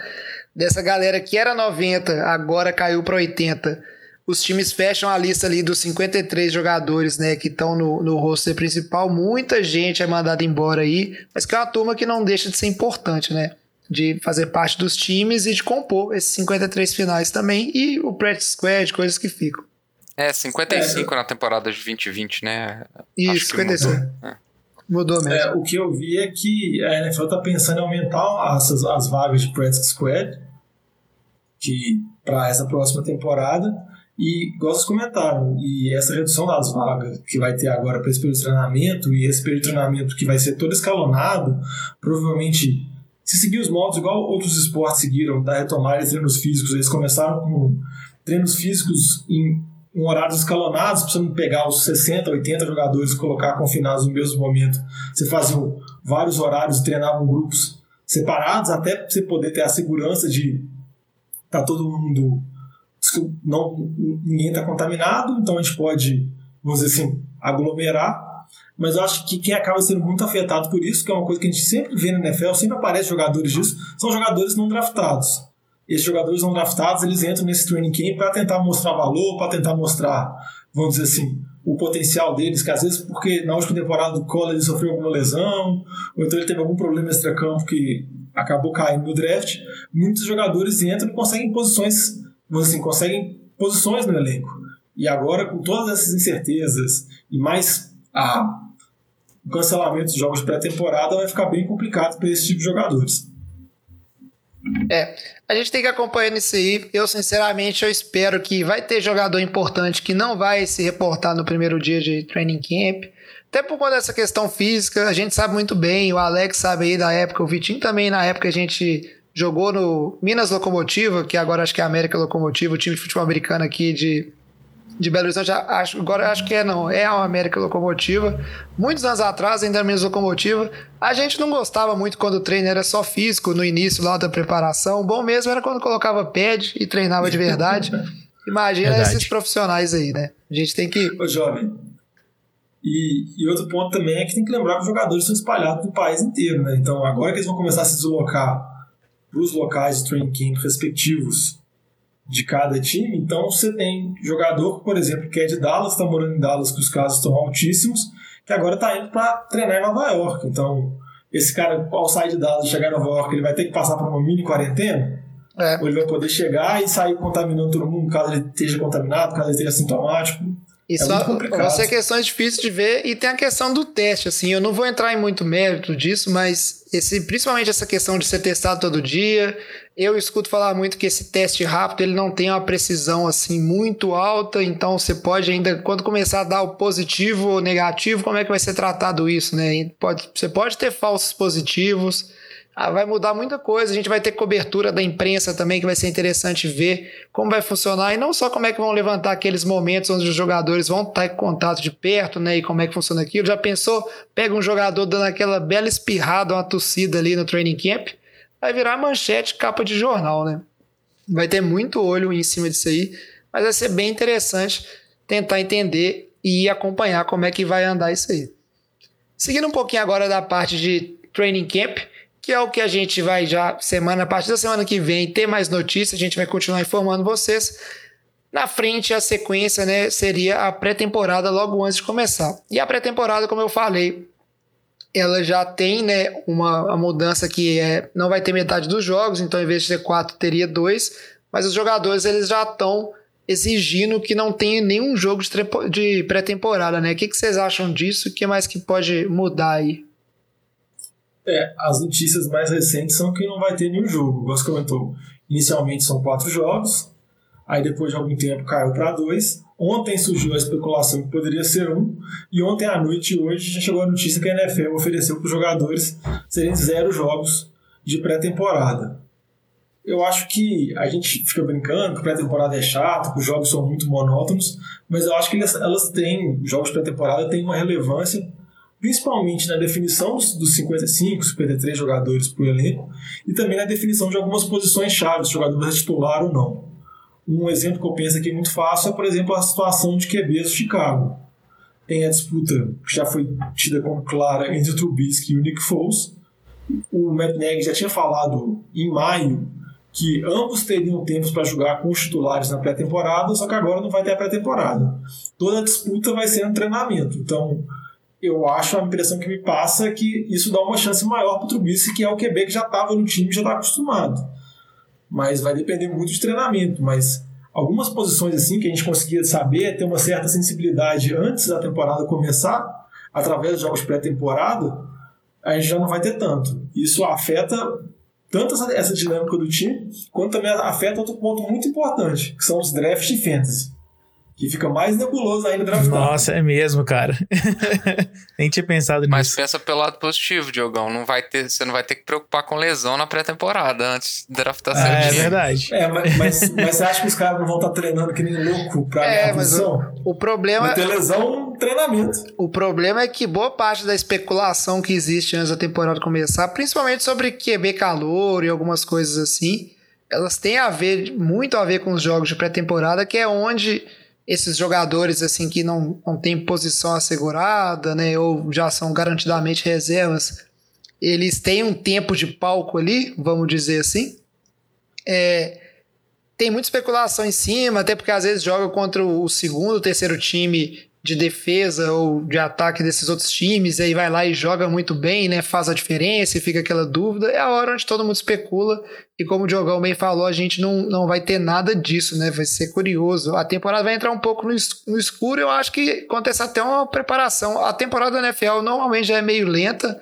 dessa galera que era 90, agora caiu para 80. Os times fecham a lista ali dos 53 jogadores, né, que estão no, no roster principal. Muita gente é mandada embora aí, mas que é uma turma que não deixa de ser importante, né? de fazer parte dos times e de compor esses 53 finais também e o practice squad, coisas que ficam. É, 55 é, na temporada de 2020, né? Isso, 55. Mudou. É. mudou mesmo. É, o que eu vi é que a NFL tá pensando em aumentar as, as vagas de Practice Squad que para essa próxima temporada. E, igual vocês comentaram, e essa redução das vagas que vai ter agora para esse período de treinamento, e esse período de treinamento que vai ser todo escalonado, provavelmente, se seguir os modos igual outros esportes seguiram, da retomada de treinos físicos, eles começaram com treinos físicos em horários escalonados, para você não pegar os 60, 80 jogadores e colocar confinados no mesmo momento. Você fazia vários horários treinavam grupos separados, até você poder ter a segurança de tá todo mundo não ninguém está contaminado, então a gente pode, vamos dizer assim, aglomerar. Mas eu acho que quem acaba sendo muito afetado por isso, que é uma coisa que a gente sempre vê na NFL, sempre aparece jogadores disso, são jogadores não draftados esses jogadores não draftados eles entram nesse training camp para tentar mostrar valor, para tentar mostrar, vamos dizer assim, o potencial deles, que às vezes porque na última temporada do Collins ele sofreu alguma lesão, ou então ele teve algum problema extra-campo que acabou caindo no draft, muitos jogadores entram e conseguem posições, vamos assim, conseguem posições no elenco. E agora, com todas essas incertezas e mais a, o cancelamento de jogos de pré-temporada, vai ficar bem complicado para esse tipo de jogadores. É, a gente tem que acompanhar isso aí. Eu, sinceramente, eu espero que vai ter jogador importante que não vai se reportar no primeiro dia de training camp. Até por conta dessa questão física, a gente sabe muito bem, o Alex sabe aí da época, o Vitinho também na época a gente jogou no Minas Locomotiva, que agora acho que é a América Locomotiva, o time de futebol americano aqui de de Belo Horizonte, acho, agora acho que é não, é a América Locomotiva. Muitos anos atrás, ainda menos Locomotiva, a gente não gostava muito quando o treino era só físico no início lá da preparação. Bom mesmo era quando colocava pad e treinava de verdade. Imagina verdade. esses profissionais aí, né? A gente tem que. Ô, jovem. E, e outro ponto também é que tem que lembrar que os jogadores são espalhados no país inteiro, né? Então, agora que eles vão começar a se deslocar para os locais de training camp respectivos de cada time. Então você tem jogador, por exemplo, que é de Dallas, está morando em Dallas, que os casos estão altíssimos, que agora está indo para treinar em Nova York. Então, esse cara, ao sair de Dallas e chegar em Nova York, ele vai ter que passar por uma mini quarentena? É. Ou ele vai poder chegar e sair contaminando todo mundo, caso ele esteja contaminado, caso ele esteja sintomático. Isso é vão ser questões difíceis de ver e tem a questão do teste, assim, eu não vou entrar em muito mérito disso, mas esse, principalmente essa questão de ser testado todo dia, eu escuto falar muito que esse teste rápido ele não tem uma precisão assim muito alta, então você pode ainda quando começar a dar o positivo ou negativo, como é que vai ser tratado isso, né? Pode, você pode ter falsos positivos, ah, vai mudar muita coisa. A gente vai ter cobertura da imprensa também, que vai ser interessante ver como vai funcionar. E não só como é que vão levantar aqueles momentos onde os jogadores vão estar em contato de perto, né? E como é que funciona aquilo. Já pensou? Pega um jogador dando aquela bela espirrada, uma tossida ali no training camp. Vai virar manchete, capa de jornal, né? Vai ter muito olho em cima disso aí. Mas vai ser bem interessante tentar entender e acompanhar como é que vai andar isso aí. Seguindo um pouquinho agora da parte de training camp, que é o que a gente vai já semana a partir da semana que vem ter mais notícias, a gente vai continuar informando vocês. Na frente a sequência, né, seria a pré-temporada logo antes de começar. E a pré-temporada, como eu falei, ela já tem, né, uma, uma mudança que é não vai ter metade dos jogos, então em vez de ter quatro teria dois, mas os jogadores eles já estão exigindo que não tenha nenhum jogo de, de pré-temporada, né? O que, que vocês acham disso? O que mais que pode mudar aí? É, as notícias mais recentes são que não vai ter nenhum jogo. Você comentou, inicialmente são quatro jogos, aí depois de algum tempo caiu para dois. Ontem surgiu a especulação que poderia ser um, e ontem à noite e hoje já chegou a notícia que a NFL ofereceu para os jogadores serem zero jogos de pré-temporada. Eu acho que a gente fica brincando que pré-temporada é chato, que os jogos são muito monótonos, mas eu acho que elas, têm, jogos pré-temporada têm uma relevância principalmente na definição dos 55, 53 jogadores por elenco e também na definição de algumas posições chave, se o jogador é titular ou não. Um exemplo que eu penso aqui muito fácil é, por exemplo, a situação de QB do Chicago. Tem a disputa que já foi tida como clara entre o Trubisky e o Nick Foles. O Matt Nagy já tinha falado em maio que ambos teriam tempos para jogar com os titulares na pré-temporada, só que agora não vai ter a pré-temporada. Toda a disputa vai ser no treinamento. Então, eu acho, a impressão que me passa é que isso dá uma chance maior para o Trubisky, que é o QB que já estava no time, já está acostumado. Mas vai depender muito de treinamento. Mas algumas posições assim que a gente conseguia saber, ter uma certa sensibilidade antes da temporada começar, através de jogos pré-temporada, a gente já não vai ter tanto. Isso afeta tanto essa, dinâmica do time, quanto também afeta outro ponto muito importante, que são os drafts de fantasy que fica mais nebuloso ainda draftado. Nossa, é mesmo, cara. Nem tinha pensado nisso. Mas pensa pelo lado positivo, Diogão. Não vai ter, você não vai ter que preocupar com lesão na pré-temporada antes de draftar seu É, é verdade. É, mas, mas, mas, você acha que os caras não vão estar treinando que nem louco pra é, ganhar posição? O, o problema... Vai ter lesão treinamento. O problema é que boa parte da especulação que existe antes da temporada começar, principalmente sobre QB calor e algumas coisas assim, elas têm a ver, muito a ver com os jogos de pré-temporada, que é onde esses jogadores assim que não, não têm posição assegurada, né, ou já são garantidamente reservas, eles têm um tempo de palco ali, vamos dizer assim. É, tem muita especulação em cima, até porque às vezes joga contra o segundo, terceiro time de defesa ou de ataque desses outros times, e aí vai lá e joga muito bem, né? Faz a diferença e fica aquela dúvida. É a hora onde todo mundo especula, e como o Diogão bem falou, a gente não, não vai ter nada disso, né? Vai ser curioso. A temporada vai entrar um pouco no, escuro, eu acho que acontece até uma preparação. A temporada da NFL normalmente já é meio lenta,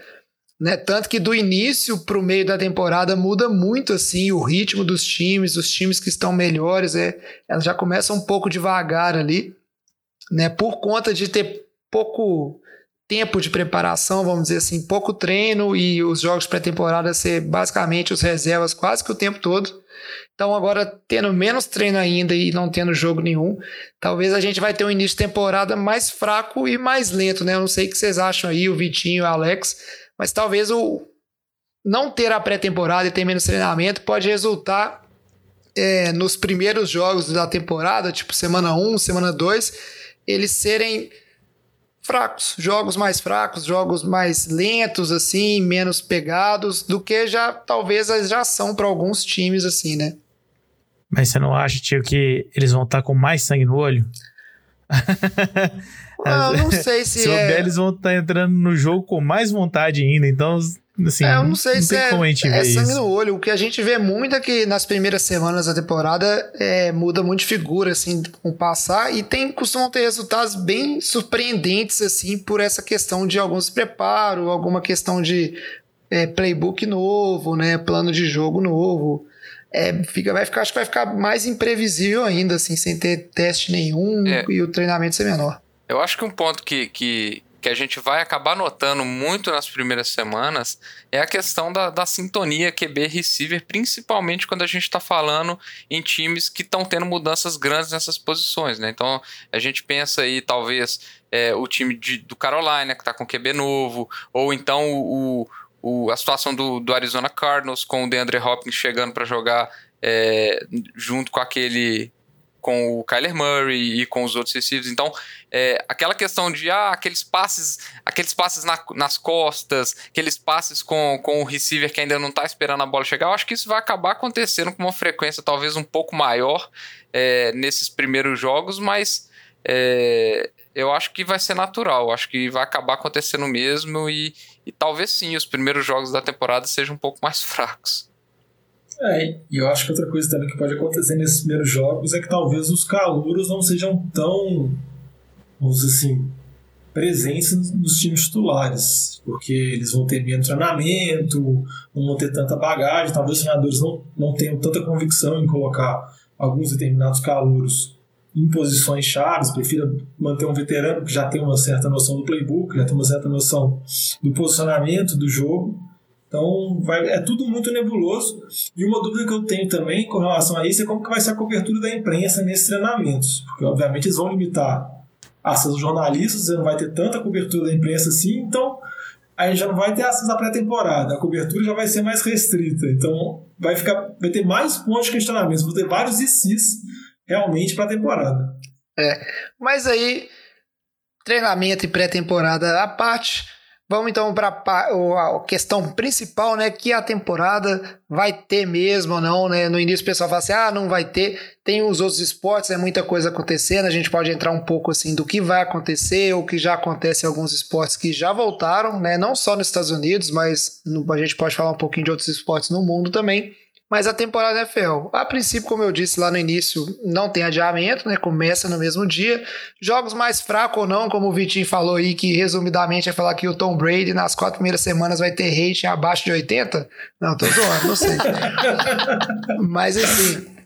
né? Tanto que do início para o meio da temporada muda muito assim o ritmo dos times, os times que estão melhores, é, ela já começa um pouco devagar ali né? Por conta de ter pouco tempo de preparação, vamos dizer assim, pouco treino e os jogos pré-temporada ser basicamente os reservas quase que o tempo todo. Então agora tendo menos treino ainda e não tendo jogo nenhum, talvez a gente vai ter um início de temporada mais fraco e mais lento, né? Eu não sei o que vocês acham aí, o Vitinho o Alex, mas talvez o não ter a pré-temporada e ter menos treinamento pode resultar é, nos primeiros jogos da temporada, tipo semana 1, semana 2, eles serem fracos, jogos mais fracos, jogos mais lentos assim, menos pegados do que já talvez já são para alguns times assim, né? Mas você não acha, tio, que eles vão estar tá com mais sangue no olho? Não, não sei se, se é... eles vão estar tá entrando no jogo com mais vontade ainda, então Assim, é, eu não sei não se é, é sangue no olho. O que a gente vê muito é que nas primeiras semanas da temporada é, muda muito de figura, assim, com o passar, e tem, costumam ter resultados bem surpreendentes, assim, por essa questão de alguns preparo, alguma questão de é, playbook novo, né, plano de jogo novo. É, fica, vai ficar, acho que vai ficar mais imprevisível ainda, assim, sem ter teste nenhum é. e o treinamento ser menor. Eu acho que um ponto que, que que a gente vai acabar notando muito nas primeiras semanas é a questão da, da sintonia QB-receiver, principalmente quando a gente está falando em times que estão tendo mudanças grandes nessas posições. Né? Então a gente pensa aí, talvez, é, o time de, do Carolina, que está com QB novo, ou então o, o, a situação do, do Arizona Cardinals com o DeAndre Hopkins chegando para jogar é, junto com aquele com o Kyler Murray e com os outros receivers. Então, é, aquela questão de ah, aqueles passes, aqueles passes na, nas costas, aqueles passes com, com o receiver que ainda não está esperando a bola chegar, eu acho que isso vai acabar acontecendo com uma frequência talvez um pouco maior é, nesses primeiros jogos, mas é, eu acho que vai ser natural, acho que vai acabar acontecendo mesmo e, e talvez sim os primeiros jogos da temporada sejam um pouco mais fracos. É, e eu acho que outra coisa também que pode acontecer nesses primeiros jogos é que talvez os calouros não sejam tão, vamos dizer assim, presentes nos times titulares, porque eles vão ter menos treinamento, não vão ter tanta bagagem, talvez os treinadores não, não tenham tanta convicção em colocar alguns determinados calouros em posições chaves, prefira manter um veterano que já tem uma certa noção do playbook, já tem uma certa noção do posicionamento do jogo, então, vai, é tudo muito nebuloso. E uma dúvida que eu tenho também com relação a isso é como que vai ser a cobertura da imprensa nesses treinamentos. Porque, obviamente, eles vão limitar acesso aos jornalistas, você não vai ter tanta cobertura da imprensa assim, então a gente já não vai ter acesso à pré-temporada, a cobertura já vai ser mais restrita. Então, vai, ficar, vai ter mais pontos de questionamento, vão ter vários ICs realmente para a temporada. É, mas aí, treinamento e pré-temporada à parte Vamos então para a questão principal, né? Que a temporada vai ter mesmo ou não, né? No início o pessoal fala assim: ah, não vai ter. Tem os outros esportes, é muita coisa acontecendo. A gente pode entrar um pouco assim do que vai acontecer, ou que já acontece em alguns esportes que já voltaram, né? Não só nos Estados Unidos, mas a gente pode falar um pouquinho de outros esportes no mundo também. Mas a temporada NFL, a princípio, como eu disse lá no início, não tem adiamento, né? Começa no mesmo dia. Jogos mais fracos ou não, como o Vitinho falou aí, que resumidamente é falar que o Tom Brady nas quatro primeiras semanas vai ter rating abaixo de 80. Não, tô zoando, não sei. Mas assim.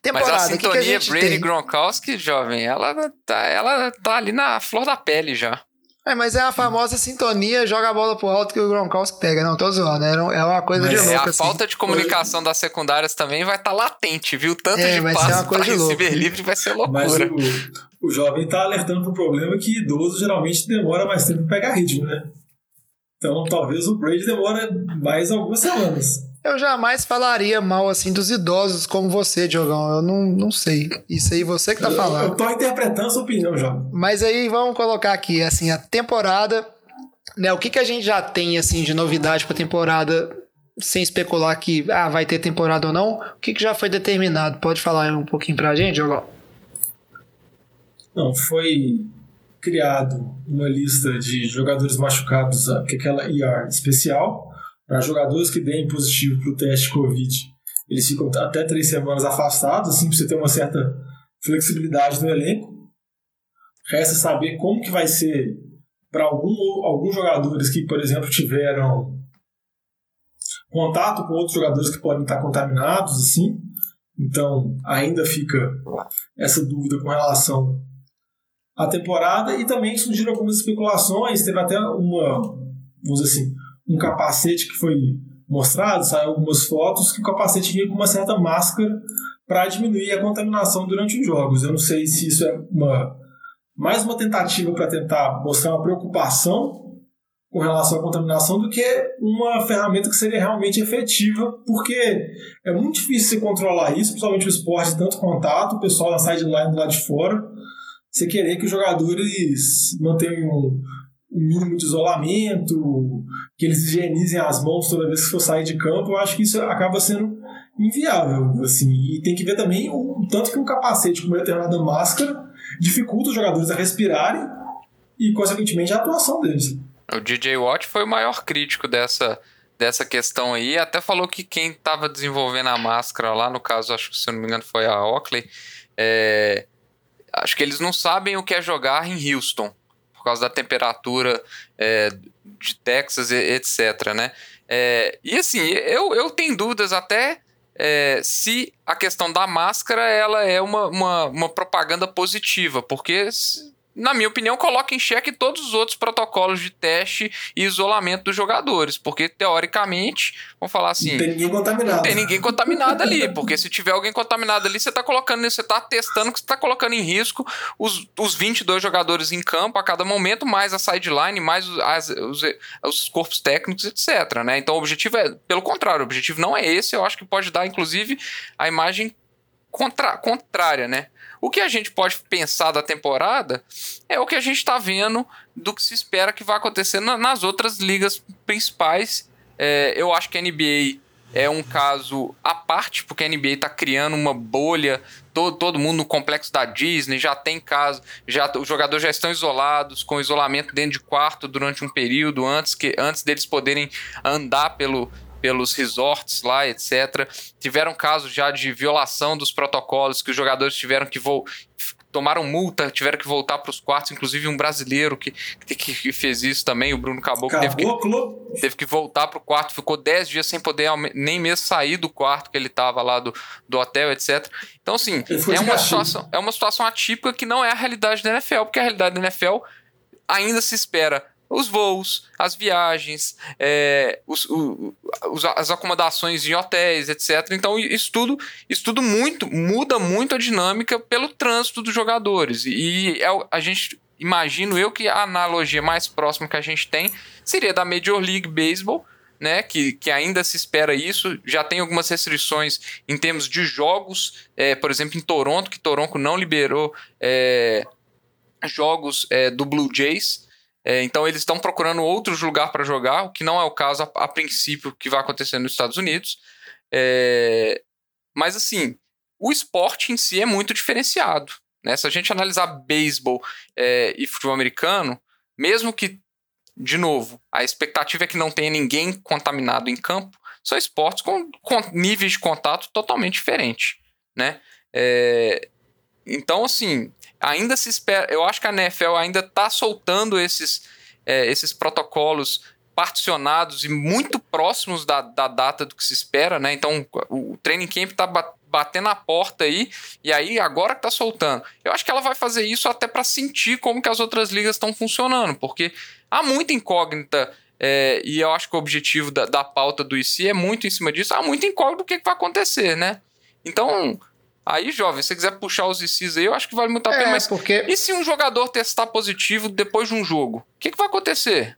Temporada, Mas a sintonia que que a Brady tem? Gronkowski, jovem, ela tá, ela tá ali na flor da pele já. É, mas é a famosa sintonia, joga a bola pro alto que o Gronkowski pega. Não, tô zoando. É uma coisa mas de louco. A assim. falta de comunicação das secundárias também vai estar tá latente, viu? Tanto é, de vai passo ser uma coisa pra receber livre vai ser loucura. Mas o, o jovem tá alertando pro problema que idoso geralmente demora mais tempo pra pegar ritmo, né? Então talvez o Brady demore mais algumas semanas. Eu jamais falaria mal assim dos idosos como você, Diogão. Eu não, não sei. Isso aí você que tá falando. Eu tô interpretando a sua opinião, já. Mas aí vamos colocar aqui, assim, a temporada. Né, o que, que a gente já tem assim de novidade pra temporada, sem especular que ah, vai ter temporada ou não? O que, que já foi determinado? Pode falar um pouquinho pra gente, Diogão? Não, foi criado uma lista de jogadores machucados, que aquela ER especial para jogadores que deem positivo para o teste Covid, eles ficam até três semanas afastados, assim, para você ter uma certa flexibilidade no elenco. Resta saber como que vai ser para algum, alguns jogadores que, por exemplo, tiveram contato com outros jogadores que podem estar contaminados, assim. Então, ainda fica essa dúvida com relação à temporada e também surgiram algumas especulações, teve até uma, vamos dizer assim, um capacete que foi mostrado, saiu algumas fotos que o capacete vinha com uma certa máscara para diminuir a contaminação durante os jogos. Eu não sei se isso é uma mais uma tentativa para tentar mostrar uma preocupação com relação à contaminação do que uma ferramenta que seria realmente efetiva, porque é muito difícil você controlar isso, principalmente o esporte de tanto contato, o pessoal na sideline do lado de fora, você querer que os jogadores mantenham um mínimo de isolamento, que eles higienizem as mãos toda vez que for sair de campo, eu acho que isso acaba sendo inviável, assim. E tem que ver também o tanto que um capacete com uma determinada máscara dificulta os jogadores a respirarem e, consequentemente, a atuação deles. O DJ Watt foi o maior crítico dessa, dessa questão aí. Até falou que quem estava desenvolvendo a máscara lá, no caso, acho que se eu não me engano foi a Oakley, é, acho que eles não sabem o que é jogar em Houston por causa da temperatura é, de Texas, etc. Né? É, e assim, eu, eu tenho dúvidas até é, se a questão da máscara ela é uma, uma, uma propaganda positiva, porque na minha opinião, coloca em xeque todos os outros protocolos de teste e isolamento dos jogadores, porque teoricamente, vamos falar assim, não tem ninguém contaminado. Não tem ninguém contaminado ali, porque se tiver alguém contaminado ali, você está colocando, você tá testando que você está colocando em risco os, os 22 jogadores em campo a cada momento, mais a sideline, mais as, os, os corpos técnicos, etc, né? Então o objetivo é, pelo contrário, o objetivo não é esse, eu acho que pode dar inclusive a imagem contra, contrária, né? O que a gente pode pensar da temporada é o que a gente está vendo do que se espera que vai acontecer na, nas outras ligas principais. É, eu acho que a NBA é um caso à parte, porque a NBA está criando uma bolha, todo, todo mundo no complexo da Disney, já tem caso, já, os jogadores já estão isolados, com isolamento dentro de quarto durante um período, antes, que, antes deles poderem andar pelo, pelos resorts lá, etc. Tiveram casos já de violação dos protocolos que os jogadores tiveram que vou tomaram multa, tiveram que voltar para os quartos, inclusive um brasileiro que, que, que, fez isso também, o Bruno Caboclo, teve que, teve que voltar para o quarto, ficou 10 dias sem poder nem mesmo sair do quarto que ele estava lá do, do hotel, etc. Então, assim, é uma, situação, é uma situação atípica que não é a realidade da NFL, porque a realidade da NFL ainda se espera os voos, as viagens, é, os, os, as acomodações em hotéis, etc. Então, isso tudo, isso tudo muito, muda muito a dinâmica pelo trânsito dos jogadores. E é, a gente, imagino eu que a analogia mais próxima que a gente tem seria da Major League Baseball, né, que, que ainda se espera isso. Já tem algumas restrições em termos de jogos, é, por exemplo, em Toronto, que Toronto não liberou é, jogos é, do Blue Jays. É, então eles estão procurando outros lugares para jogar, o que não é o caso a, a, princípio que vai acontecer nos Estados Unidos. É, mas assim, o esporte em si é muito diferenciado. Né? Se a gente analisar beisebol é, e futebol americano, mesmo que, de novo, a expectativa é que não tenha ninguém contaminado em campo, são esportes com, com níveis de contato totalmente diferentes. Né? É, então, assim, ainda se espera. Eu acho que a NFL ainda está soltando esses, é, esses protocolos particionados e muito próximos da, da data do que se espera, né? Então o, o training camp está batendo a porta aí e aí agora que está soltando. Eu acho que ela vai fazer isso até para sentir como que as outras ligas estão funcionando, porque há muita incógnita é, e eu acho que o objetivo da, da pauta do IC é muito em cima disso. Há muita incógnita do que, que vai acontecer, né? Então Aí, jovem, se você quiser puxar os ICs aí, eu acho que vale muito a pena. É, mas porque... e se um jogador testar positivo depois de um jogo? O que, que vai acontecer?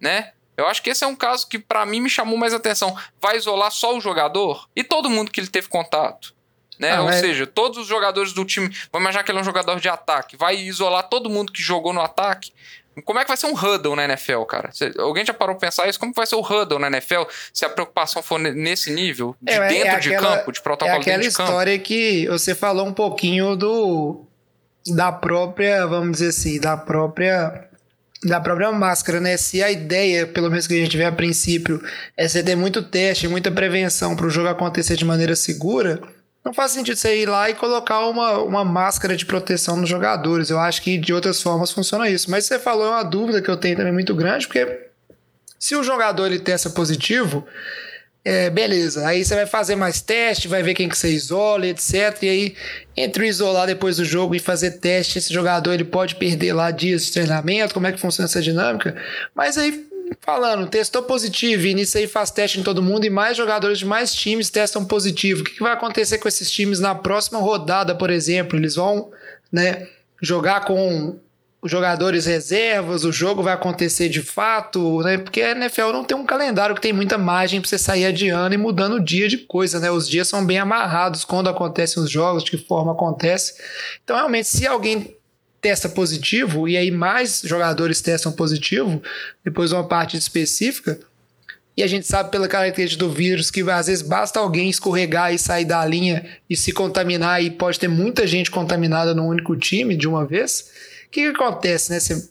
Né? Eu acho que esse é um caso que para mim me chamou mais atenção. Vai isolar só o jogador e todo mundo que ele teve contato. Né? Ah, Ou é... seja, todos os jogadores do time. Vamos imaginar que ele é um jogador de ataque. Vai isolar todo mundo que jogou no ataque. Como é que vai ser um huddle na NFL, cara? alguém já parou pra pensar isso? Como vai ser o huddle na NFL se a preocupação for nesse nível? De é, dentro é de campo, de protocolo é aquela história que você falou um pouquinho do... Da própria, vamos dizer assim, da própria da própria máscara, né? Se a ideia, pelo menos que a gente vê a princípio, é você ter muito teste, muita prevenção para o jogo acontecer de maneira segura, não faz sentido você ir lá e colocar uma, uma máscara de proteção nos jogadores. Eu acho que de outras formas funciona isso. Mas você falou é uma dúvida que eu tenho também muito grande, porque se o jogador ele testa positivo, é, beleza. Aí você vai fazer mais teste, vai ver quem que você isola, etc. E aí, entre isolar depois do jogo e fazer teste, esse jogador ele pode perder lá dias de treinamento, como é que funciona essa dinâmica. Mas aí falando, testou positivo, e aí faz teste em todo mundo, e mais jogadores de mais times testam positivo. O que, que vai acontecer com esses times na próxima rodada, por exemplo? Eles vão né, jogar com jogadores reservas, o jogo vai acontecer de fato, né? Porque a NFL não tem um calendário que tem muita margem para você sair adiando e mudando o dia de coisa, né? Os dias são bem amarrados quando acontecem os jogos, de que forma acontece. Então, realmente, se alguém testa positivo e aí mais jogadores testam positivo, depois uma parte específica, e a gente sabe pela característica do vírus que às vezes basta alguém escorregar e sair da linha e se contaminar e pode ter muita gente contaminada num único time de uma vez. O que, que acontece, né? Você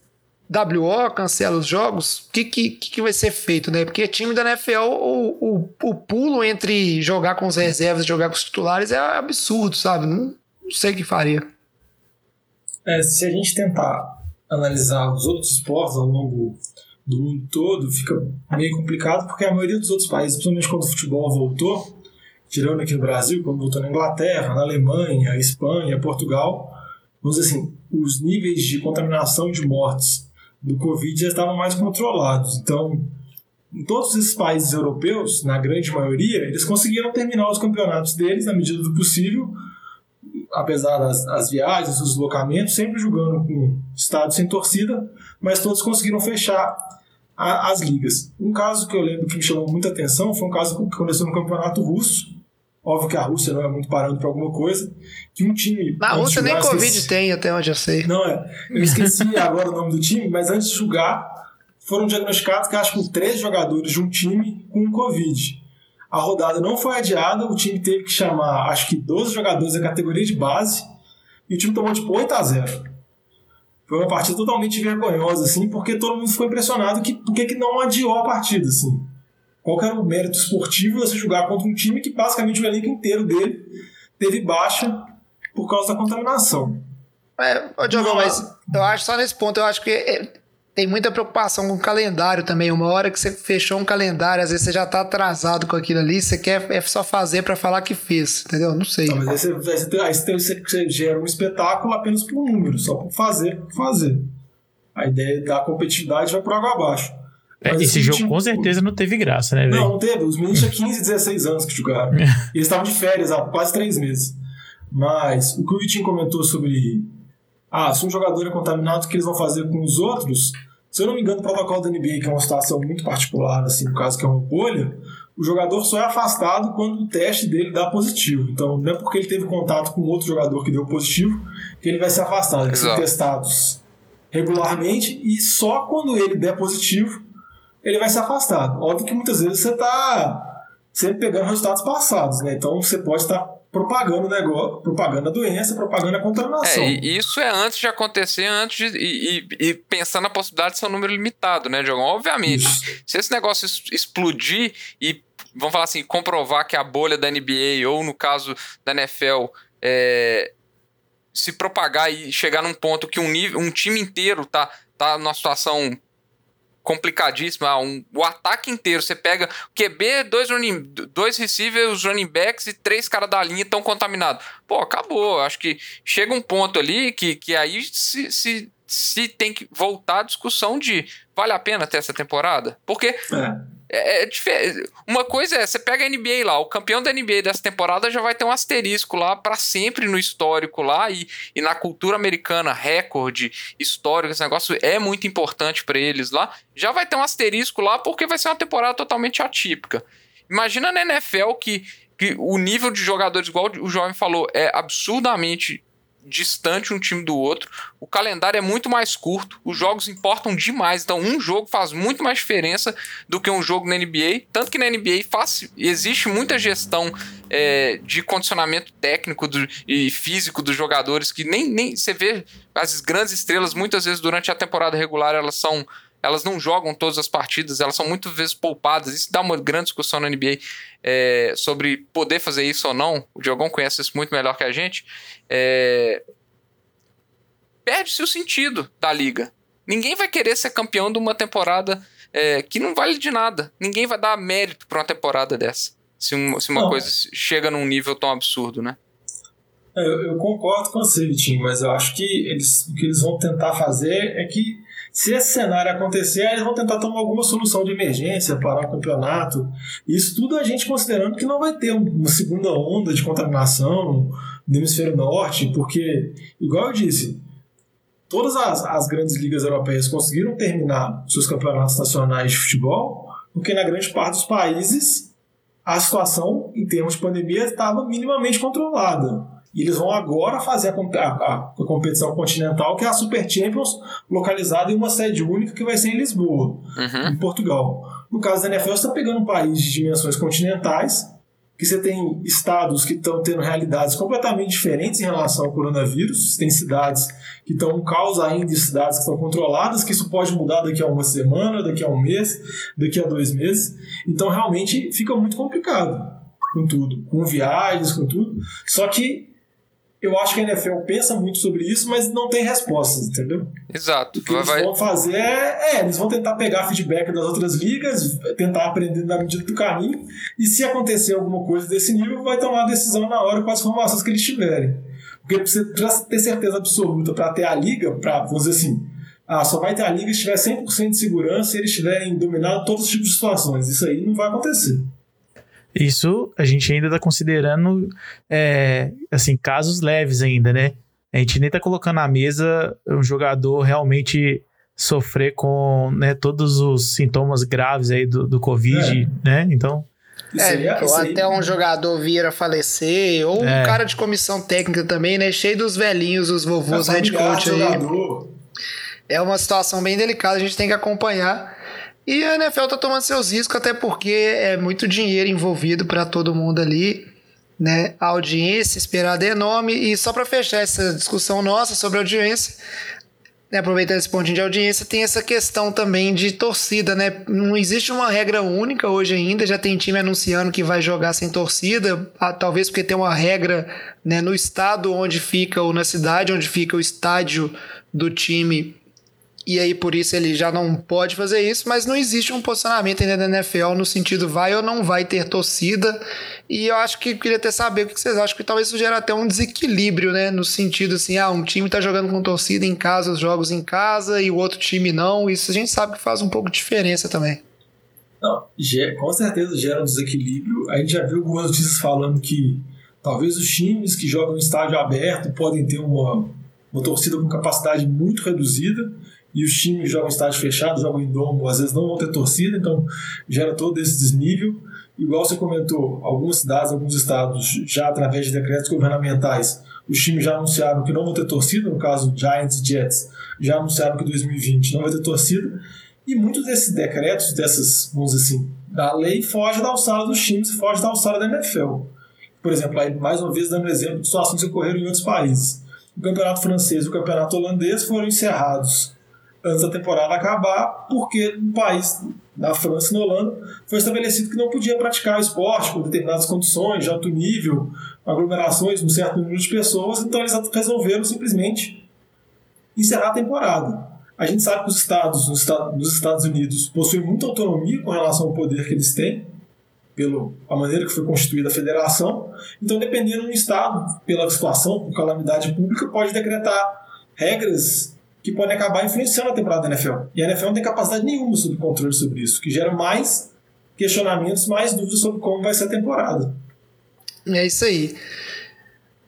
WO cancela os jogos, o que, que, que vai ser feito, né? Porque time da NFL, o, o, o pulo entre jogar com os reservas e jogar com os titulares é absurdo, sabe? Não, não sei o que faria. É, se a gente tentar analisar os outros esportes ao longo do mundo todo, fica meio complicado, porque a maioria dos outros países, principalmente quando o futebol voltou, tirando aqui no Brasil, quando voltou na Inglaterra, na Alemanha, Espanha, Portugal, vamos dizer assim, os níveis de contaminação de mortes do Covid já estavam mais controlados. Então, em todos esses países europeus, na grande maioria, eles conseguiram terminar os campeonatos deles na medida do possível, apesar das, das viagens, dos deslocamentos, sempre jogando com estádio sem torcida, mas todos conseguiram fechar a, as ligas. Um caso que eu lembro que me chamou muita atenção foi um caso que aconteceu no campeonato russo. Óbvio que a Rússia não é muito parando para alguma coisa. Que um time. Na Rússia nem Covid esqueci... tem, até onde eu sei. Não é. Eu esqueci agora o nome do time, mas antes de jogar, foram diagnosticados que acho que três jogadores de um time com Covid. A rodada não foi adiada, o time teve que chamar acho que 12 jogadores da categoria de base e o time tomou tipo 8 a 0 Foi uma partida totalmente vergonhosa, assim, porque todo mundo ficou impressionado que por que não adiou a partida, assim. Qual que era o mérito esportivo de você jogar contra um time que basicamente o elenco inteiro dele teve baixa por causa da contaminação. É, ô Diogo, mas eu acho só nesse ponto, eu acho que é, tem muita preocupação com o calendário também. Uma hora que você fechou um calendário, às vezes você já tá atrasado com aquilo ali, você quer é só fazer para falar que fez, entendeu? Não sei. Não, mas aí você, aí você, aí você gera um espetáculo apenas por número, só por fazer, por fazer. A ideia da competitividade vai por água abaixo. É, esse jogo com certeza não teve graça, né, velho? Não, não teve. Os meninos tinham 15, 16 anos que jogaram. Eles estavam de férias há quase três meses. Mas o que o Vitinho comentou sobre. Ah, se um jogador é contaminado, o que eles vão fazer com os outros? Se eu não me engano, o protocolo da NBA, que é uma situação muito particular, assim, no caso que é uma bolha, o jogador só é afastado quando o teste dele dá positivo. Então, não é porque ele teve contato com outro jogador que deu positivo que ele vai ser afastado. Eles são testados regularmente e só quando ele der positivo ele vai ser afastado. Óbvio que muitas vezes você está sempre pegando resultados passados, né? Então você pode estar propagando o negócio, propagando a doença, propagando a contaminação. É, e isso é antes de acontecer, antes de, e, e, e pensar na possibilidade de ser um número limitado, né, Diogão? Obviamente, isso. se esse negócio explodir e, vamos falar assim, comprovar que a bolha da NBA, ou no caso da NFL, é, se propagar e chegar num ponto que um, nível, um time inteiro tá, tá numa situação complicadíssima. Ah, um, o ataque inteiro, você pega QB, dois, running, dois receivers, running backs e três caras da linha estão contaminados. Pô, acabou. Acho que chega um ponto ali que, que aí se, se, se tem que voltar a discussão de vale a pena ter essa temporada? Porque. É é, é diferente. Uma coisa é, você pega a NBA lá, o campeão da NBA dessa temporada já vai ter um asterisco lá para sempre no histórico lá e, e na cultura americana, recorde histórico, esse negócio é muito importante para eles lá. Já vai ter um asterisco lá porque vai ser uma temporada totalmente atípica. Imagina na NFL que, que o nível de jogadores, igual o jovem falou, é absurdamente distante um time do outro. O calendário é muito mais curto, os jogos importam demais. Então, um jogo faz muito mais diferença do que um jogo na NBA. Tanto que na NBA faz, existe muita gestão é, de condicionamento técnico do, e físico dos jogadores que nem, nem você vê as grandes estrelas muitas vezes durante a temporada regular elas são elas não jogam todas as partidas, elas são muitas vezes poupadas. Isso dá uma grande discussão na NBA é, sobre poder fazer isso ou não. O Diogão conhece isso muito melhor que a gente. É, Perde-se o sentido da liga. Ninguém vai querer ser campeão de uma temporada é, que não vale de nada. Ninguém vai dar mérito para uma temporada dessa. Se, um, se uma não. coisa chega num nível tão absurdo, né? É, eu, eu concordo com você, Vitinho, mas eu acho que eles, o que eles vão tentar fazer é que se esse cenário acontecer, eles vão tentar tomar alguma solução de emergência, parar o campeonato. Isso tudo a gente considerando que não vai ter uma segunda onda de contaminação no hemisfério norte, porque, igual eu disse, todas as, as grandes ligas europeias conseguiram terminar seus campeonatos nacionais de futebol, porque na grande parte dos países a situação, em termos de pandemia, estava minimamente controlada. E eles vão agora fazer a, a, a, competição continental, que é a Super Champions, localizada em uma sede única que vai ser em Lisboa, uhum. em Portugal. No caso da NFL, você está pegando um país de dimensões continentais, que você tem estados que estão tendo realidades completamente diferentes em relação ao coronavírus. Você tem cidades que estão um caos ainda cidades que estão controladas, que isso pode mudar daqui a uma semana, daqui a um mês, daqui a dois meses. Então, realmente, fica muito complicado com tudo, com viagens, com tudo. Só que eu acho que a NFL pensa muito sobre isso, mas não tem respostas, entendeu? Exato. O que vai, eles vão fazer é, é, eles vão tentar pegar feedback das outras ligas, tentar aprender na medida do caminho, e se acontecer alguma coisa desse nível, vai tomar a decisão na hora com as informações que eles tiverem. Porque pra ter certeza absoluta, para ter a liga, para, vamos dizer assim, ah, só vai ter a liga se tiver 100% de segurança e eles tiverem dominado todos os tipos de situações. Isso aí não vai acontecer. Isso a gente ainda está considerando, é, assim, casos leves ainda, né? A gente nem tá colocando na mesa um jogador realmente sofrer com né, todos os sintomas graves aí do, do Covid, é. né? Então. É, ou até um jogador vir a falecer, ou é. um cara de comissão técnica também, né? Cheio dos velhinhos, os vovôs é head coach aí. Jogador. É uma situação bem delicada, a gente tem que acompanhar. E a NFL tá tomando seus riscos, até porque é muito dinheiro envolvido para todo mundo ali, né? A audiência esperada é enorme. E só para fechar essa discussão nossa sobre audiência, né, aproveitando esse pontinho de audiência, tem essa questão também de torcida, né? Não existe uma regra única hoje ainda, já tem time anunciando que vai jogar sem torcida, ah, talvez porque tem uma regra né, no estado onde fica, ou na cidade onde fica o estádio do time e aí por isso ele já não pode fazer isso, mas não existe um posicionamento ainda da NFL no sentido vai ou não vai ter torcida. E eu acho que queria até saber o que vocês acham, que talvez isso gere até um desequilíbrio, né? No sentido assim, ah, um time tá jogando com torcida em casa, os jogos em casa, e o outro time não. Isso a gente sabe que faz um pouco de diferença também. Não, com certeza gera um desequilíbrio. A gente já viu algumas notícias falando que talvez os times que jogam em estádio aberto podem ter uma, uma torcida com capacidade muito reduzida e os times jogam em estádio fechado, jogam em domo, às vezes não vão ter torcida, então gera todo esse desnível. Igual você comentou, algumas cidades, alguns estados, já através de decretos governamentais, os times já anunciaram que não vão ter torcida, no caso Giants e Jets, já anunciaram que 2020 não vai ter torcida, e muitos desses decretos, dessas, vamos dizer assim, da lei, foge da alçada dos times e foge da alçada da NFL. Por exemplo, aí, mais uma vez dando exemplo de situações que ocorreram em outros países. O campeonato francês e o campeonato holandês foram encerrados antes da temporada acabar, porque no país, na França e na Holanda, foi estabelecido que não podia praticar o esporte por determinadas condições de alto nível, aglomerações, um certo número de pessoas, então eles resolveram simplesmente encerrar a temporada. A gente sabe que os estados nos Estados Unidos possuem muita autonomia com relação ao poder que eles têm, pela maneira que foi constituída a federação. Então, dependendo do estado, pela situação, por calamidade pública, pode decretar regras que podem acabar influenciando a temporada da NFL. E a NFL não tem capacidade nenhuma sobre controle sobre isso, que gera mais questionamentos, mais dúvidas sobre como vai ser a temporada. É isso aí.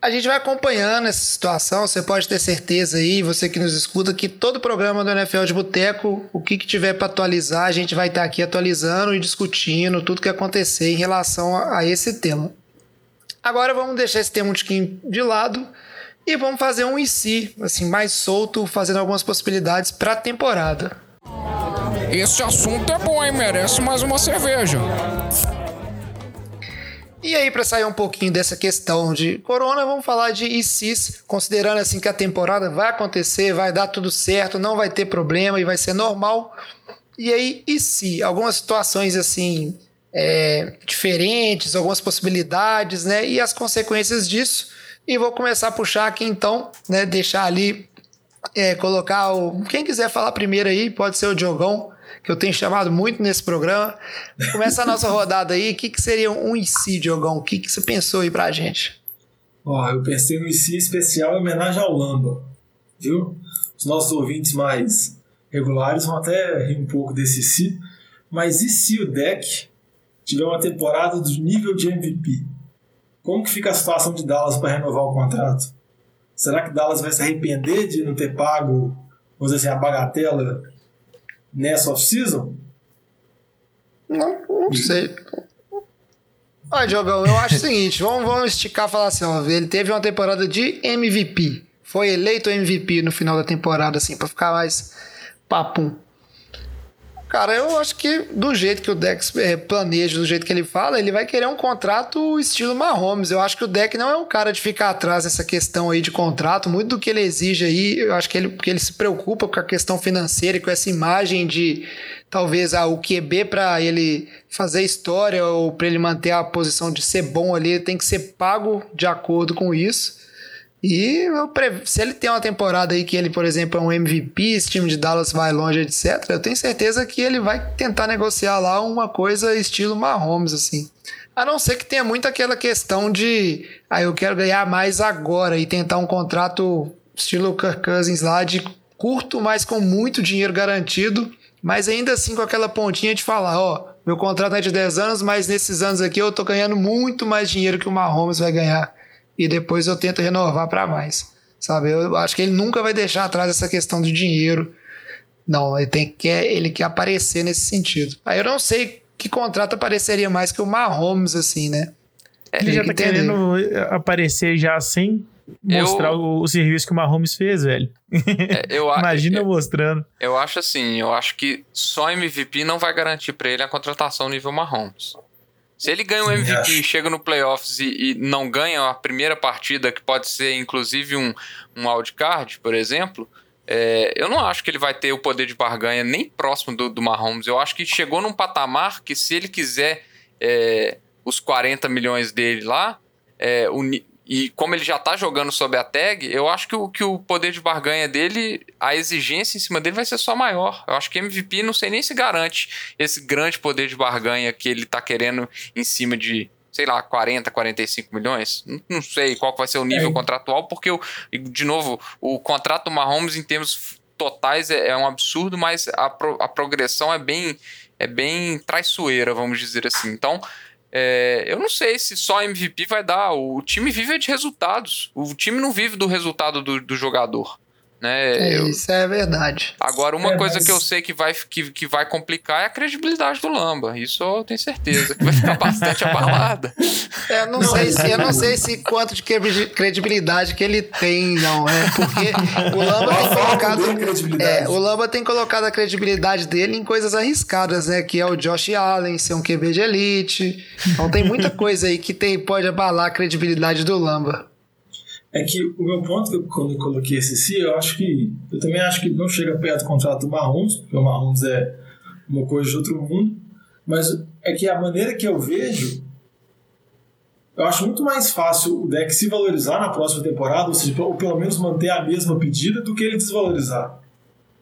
A gente vai acompanhando essa situação, você pode ter certeza aí, você que nos escuta, que todo programa do NFL de Boteco, o que, que tiver para atualizar, a gente vai estar tá aqui atualizando e discutindo tudo que acontecer em relação a, a esse tema. Agora vamos deixar esse tema um tiquinho de lado e vamos fazer um IC, assim, mais solto, fazendo algumas possibilidades para a temporada. Esse assunto é bom, hein? Merece mais uma cerveja. E aí, para sair um pouquinho dessa questão de corona, vamos falar de ICs, considerando assim que a temporada vai acontecer, vai dar tudo certo, não vai ter problema e vai ser normal. E aí, e se algumas situações assim é, diferentes, algumas possibilidades, né? E as consequências disso. E vou começar a puxar aqui então, né? Deixar ali, é, colocar o. Quem quiser falar primeiro aí, pode ser o Diogão, que eu tenho chamado muito nesse programa. Começa a nossa rodada aí. O que, que seria um IC, Diogão? O que, que você pensou aí pra gente? Ó, eu pensei no IC especial em homenagem ao Lamba, viu? Os nossos ouvintes mais regulares vão até rir um pouco desse IC. Mas e se o deck tiver uma temporada do nível de MVP? Como que fica a situação de Dallas para renovar o contrato? Será que Dallas vai se arrepender de não ter pago, vamos dizer assim, a bagatela nessa off-season? Não, não sei. Olha, Diogão, eu acho o seguinte, vamos, vamos esticar e falar assim, ó, ele teve uma temporada de MVP. Foi eleito MVP no final da temporada, assim, para ficar mais papum. Cara, eu acho que do jeito que o Dex é, planeja, do jeito que ele fala, ele vai querer um contrato estilo Mahomes. Eu acho que o Deck não é um cara de ficar atrás dessa questão aí de contrato. Muito do que ele exige aí, eu acho que ele, que ele se preocupa com a questão financeira e com essa imagem de talvez ah, o QB para ele fazer história ou para ele manter a posição de ser bom ali, tem que ser pago de acordo com isso. E se ele tem uma temporada aí que ele, por exemplo, é um MVP, esse time de Dallas vai longe, etc., eu tenho certeza que ele vai tentar negociar lá uma coisa estilo Mahomes, assim. A não ser que tenha muito aquela questão de, ah, eu quero ganhar mais agora e tentar um contrato estilo Kirk Cousins lá de curto, mas com muito dinheiro garantido, mas ainda assim com aquela pontinha de falar, ó, meu contrato é de 10 anos, mas nesses anos aqui eu tô ganhando muito mais dinheiro que o Mahomes vai ganhar e depois eu tento renovar para mais. Sabe? Eu acho que ele nunca vai deixar atrás essa questão de dinheiro. Não, ele tem que ele quer aparecer nesse sentido. Aí eu não sei que contrato apareceria mais que o Mahomes assim, né? Ele já tá entender. querendo aparecer já sem mostrar eu... o, o, serviço que o Mahomes fez, velho. É, eu, Imagina eu, mostrando. Eu acho assim, eu acho que só MVP não vai garantir para ele a contratação nível Mahomes. Se ele ganha um MVP, chega no playoffs e, e, não ganha a primeira partida, que pode ser inclusive um, um wildcard, por exemplo, é, eu não acho que ele vai ter o poder de barganha nem próximo do, do Mahomes. Eu acho que chegou num patamar que se ele quiser é, os 40 milhões dele lá, é, o, e como ele já tá jogando sob a tag, eu acho que o, que o poder de barganha dele, a exigência em cima dele vai ser só maior. Eu acho que MVP não sei nem se garante esse grande poder de barganha que ele tá querendo em cima de, sei lá, 40, 45 milhões. Não, sei qual vai ser o nível é. contratual, porque, eu, de novo, o contrato do Mahomes em termos totais é, é um absurdo, mas a, pro, a progressão é bem, é bem traiçoeira, vamos dizer assim. Então, é, eu não sei se só MVP vai dar. O time vive de resultados. O time não vive do resultado do, do jogador. Né? É, eu... Isso é verdade. Agora, uma é, coisa mas... que eu sei que vai, que, que vai complicar é a credibilidade do Lamba. Isso eu tenho certeza, que vai ficar bastante abalada. Eu não, não sei se eu não sei se quanto de credibilidade que ele tem, não. É porque o Lamba tem colocado. É, o Lamba tem colocado a credibilidade dele em coisas arriscadas, né? Que é o Josh Allen ser um QB de elite. Então tem muita coisa aí que tem, pode abalar a credibilidade do Lamba. É que o meu ponto, quando eu coloquei esse si, eu acho que. Eu também acho que não chega perto do contrato do Mahomes, porque o Mahomes é uma coisa de outro mundo. Mas é que a maneira que eu vejo. Eu acho muito mais fácil o deck se valorizar na próxima temporada, ou seja, ou pelo menos manter a mesma pedida, do que ele desvalorizar.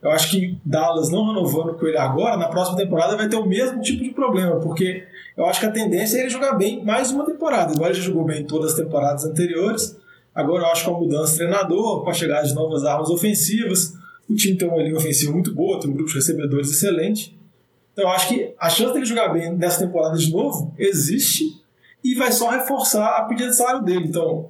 Eu acho que Dallas não renovando com ele agora, na próxima temporada vai ter o mesmo tipo de problema, porque eu acho que a tendência é ele jogar bem mais uma temporada. Igual ele já jogou bem todas as temporadas anteriores, Agora eu acho que é uma mudança de treinador, com a chegada de novas armas ofensivas, o time tem uma linha ofensiva muito boa, tem um grupo de recebedores excelente. Então eu acho que a chance dele jogar bem nessa temporada de novo existe e vai só reforçar a pedida de salário dele. Então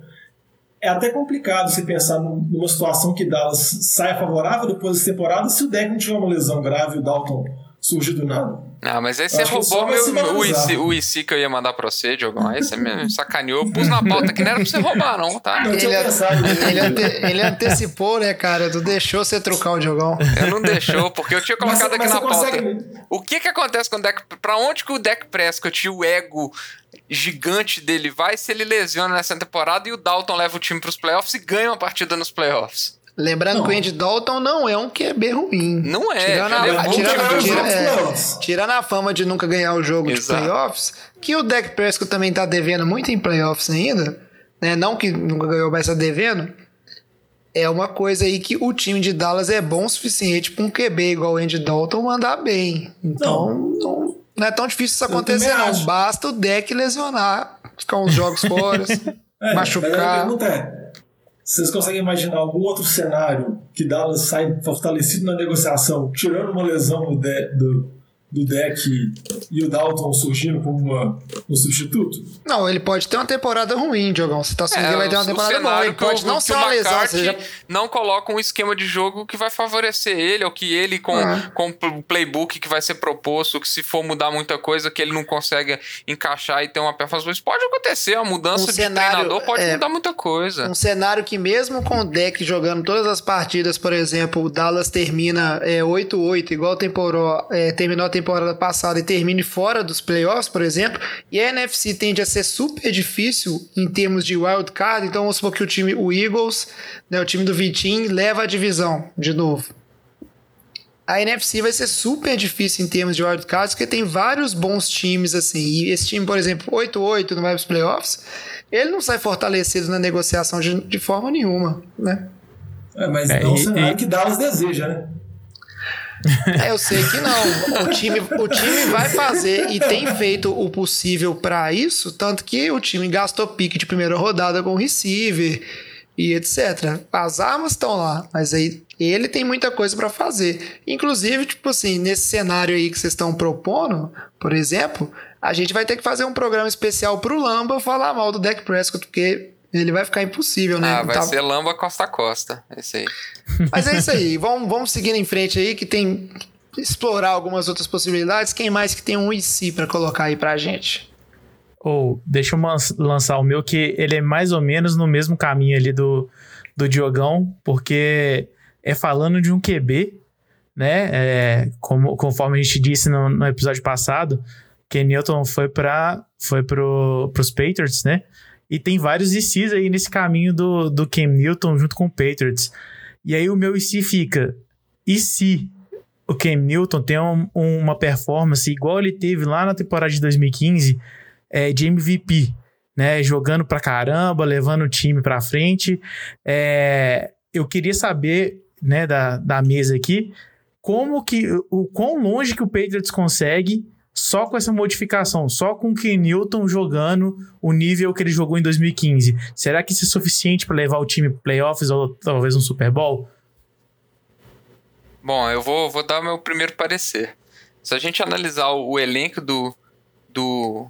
é até complicado você pensar numa situação que Dallas saia favorável depois dessa temporada se o deck não tiver uma lesão grave o Dalton surgir do nada. Ah, mas aí você roubou meu, o, IC, o IC que eu ia mandar pra você, Diogão. Aí você me sacaneou. Eu pus na pauta que não era pra você roubar, não, tá? Ele, ele, ante, ele, antecipou, né, cara? Tu deixou você trocar o Diogão. Eu não deixou, porque eu tinha colocado mas, aqui mas na pauta. Consegue... O que que acontece com o deck... Pra onde que o deck Prescott, o ego gigante dele vai se ele lesiona nessa temporada e o Dalton leva o time pros playoffs e ganha uma partida nos playoffs? Lembrando não. que o Andy Dalton não é um QB ruim. Não é. Tirando a, tirando, tira, é, tirando a fama de nunca ganhar o jogo Exato. de playoffs, que o Dak Prescott também tá devendo muito em playoffs ainda, né? Não que nunca ganhou, mas tá devendo. É uma coisa aí que o time de Dallas é bom o suficiente para um QB igual o Andy Dalton mandar bem. Então, não, não, não é tão difícil isso acontecer, não. Acho. Basta o deck lesionar, ficar uns jogos fora, é, machucar. Mas a pergunta é, vocês conseguem imaginar algum outro cenário que Dallas sai fortalecido na negociação, tirando uma lesão do, do, do deck e o Dalton surgindo como uma, um substituto? Não, ele pode ter uma temporada ruim, Diogão. Você tá assumindo é, vai ter uma temporada boa. Ele pode não ser uma lesão. Já... Não coloca um esquema de jogo que vai favorecer ele, ou que ele, com, ah. com o playbook que vai ser proposto, que se for mudar muita coisa, que ele não consegue encaixar e ter uma performance. Pode acontecer, a mudança um de cenário, treinador pode é, mudar muita coisa. Um cenário que mesmo com o deck jogando todas as partidas, por exemplo, o Dallas termina é, 8-8, igual temporou, é, terminou a temporada passada e termine fora dos playoffs, por exemplo, e a NFC tende a ser super difícil em termos de wild card, então vamos supor que o time, o Eagles, né, o time do Vitinho, leva a divisão de novo. a NFC vai ser super difícil em termos de wildcards, porque tem vários bons times, assim. E esse time, por exemplo, 8-8 no vai para playoffs, ele não sai fortalecido na negociação de, de forma nenhuma, né? É, mas é, é um cenário e... que Dallas deseja, né? É, eu sei que não. O time, o time vai fazer e tem feito o possível para isso, tanto que o time gastou pique de primeira rodada com receiver e etc. As armas estão lá, mas aí ele tem muita coisa para fazer. Inclusive, tipo assim, nesse cenário aí que vocês estão propondo, por exemplo, a gente vai ter que fazer um programa especial pro Lamba falar mal do Deck Prescott, porque ele vai ficar impossível, né? Ah, vai tá... ser Lamba Costa a Costa. É isso aí. Mas é isso aí. vamos, vamos seguindo em frente aí, que tem. Explorar algumas outras possibilidades. Quem mais que tem um IC para colocar aí pra gente? Ou, oh, deixa eu lançar o meu, que ele é mais ou menos no mesmo caminho ali do, do Diogão, porque é falando de um QB, né? É, como, conforme a gente disse no, no episódio passado, que Newton foi para foi pro, pros Patriots, né? E tem vários ICs aí nesse caminho do, do Cam Newton junto com o Patriots. E aí o meu IC fica: e se o Cam Newton tem um, uma performance igual ele teve lá na temporada de 2015 é, de MVP? Né, jogando pra caramba, levando o time pra frente. É, eu queria saber, né, da, da mesa aqui, como que, o quão longe que o Patriots consegue só com essa modificação, só com o Ken Newton jogando o nível que ele jogou em 2015. Será que isso é suficiente para levar o time para playoffs ou talvez um Super Bowl? Bom, eu vou, vou dar meu primeiro parecer. Se a gente analisar o, o elenco do, do,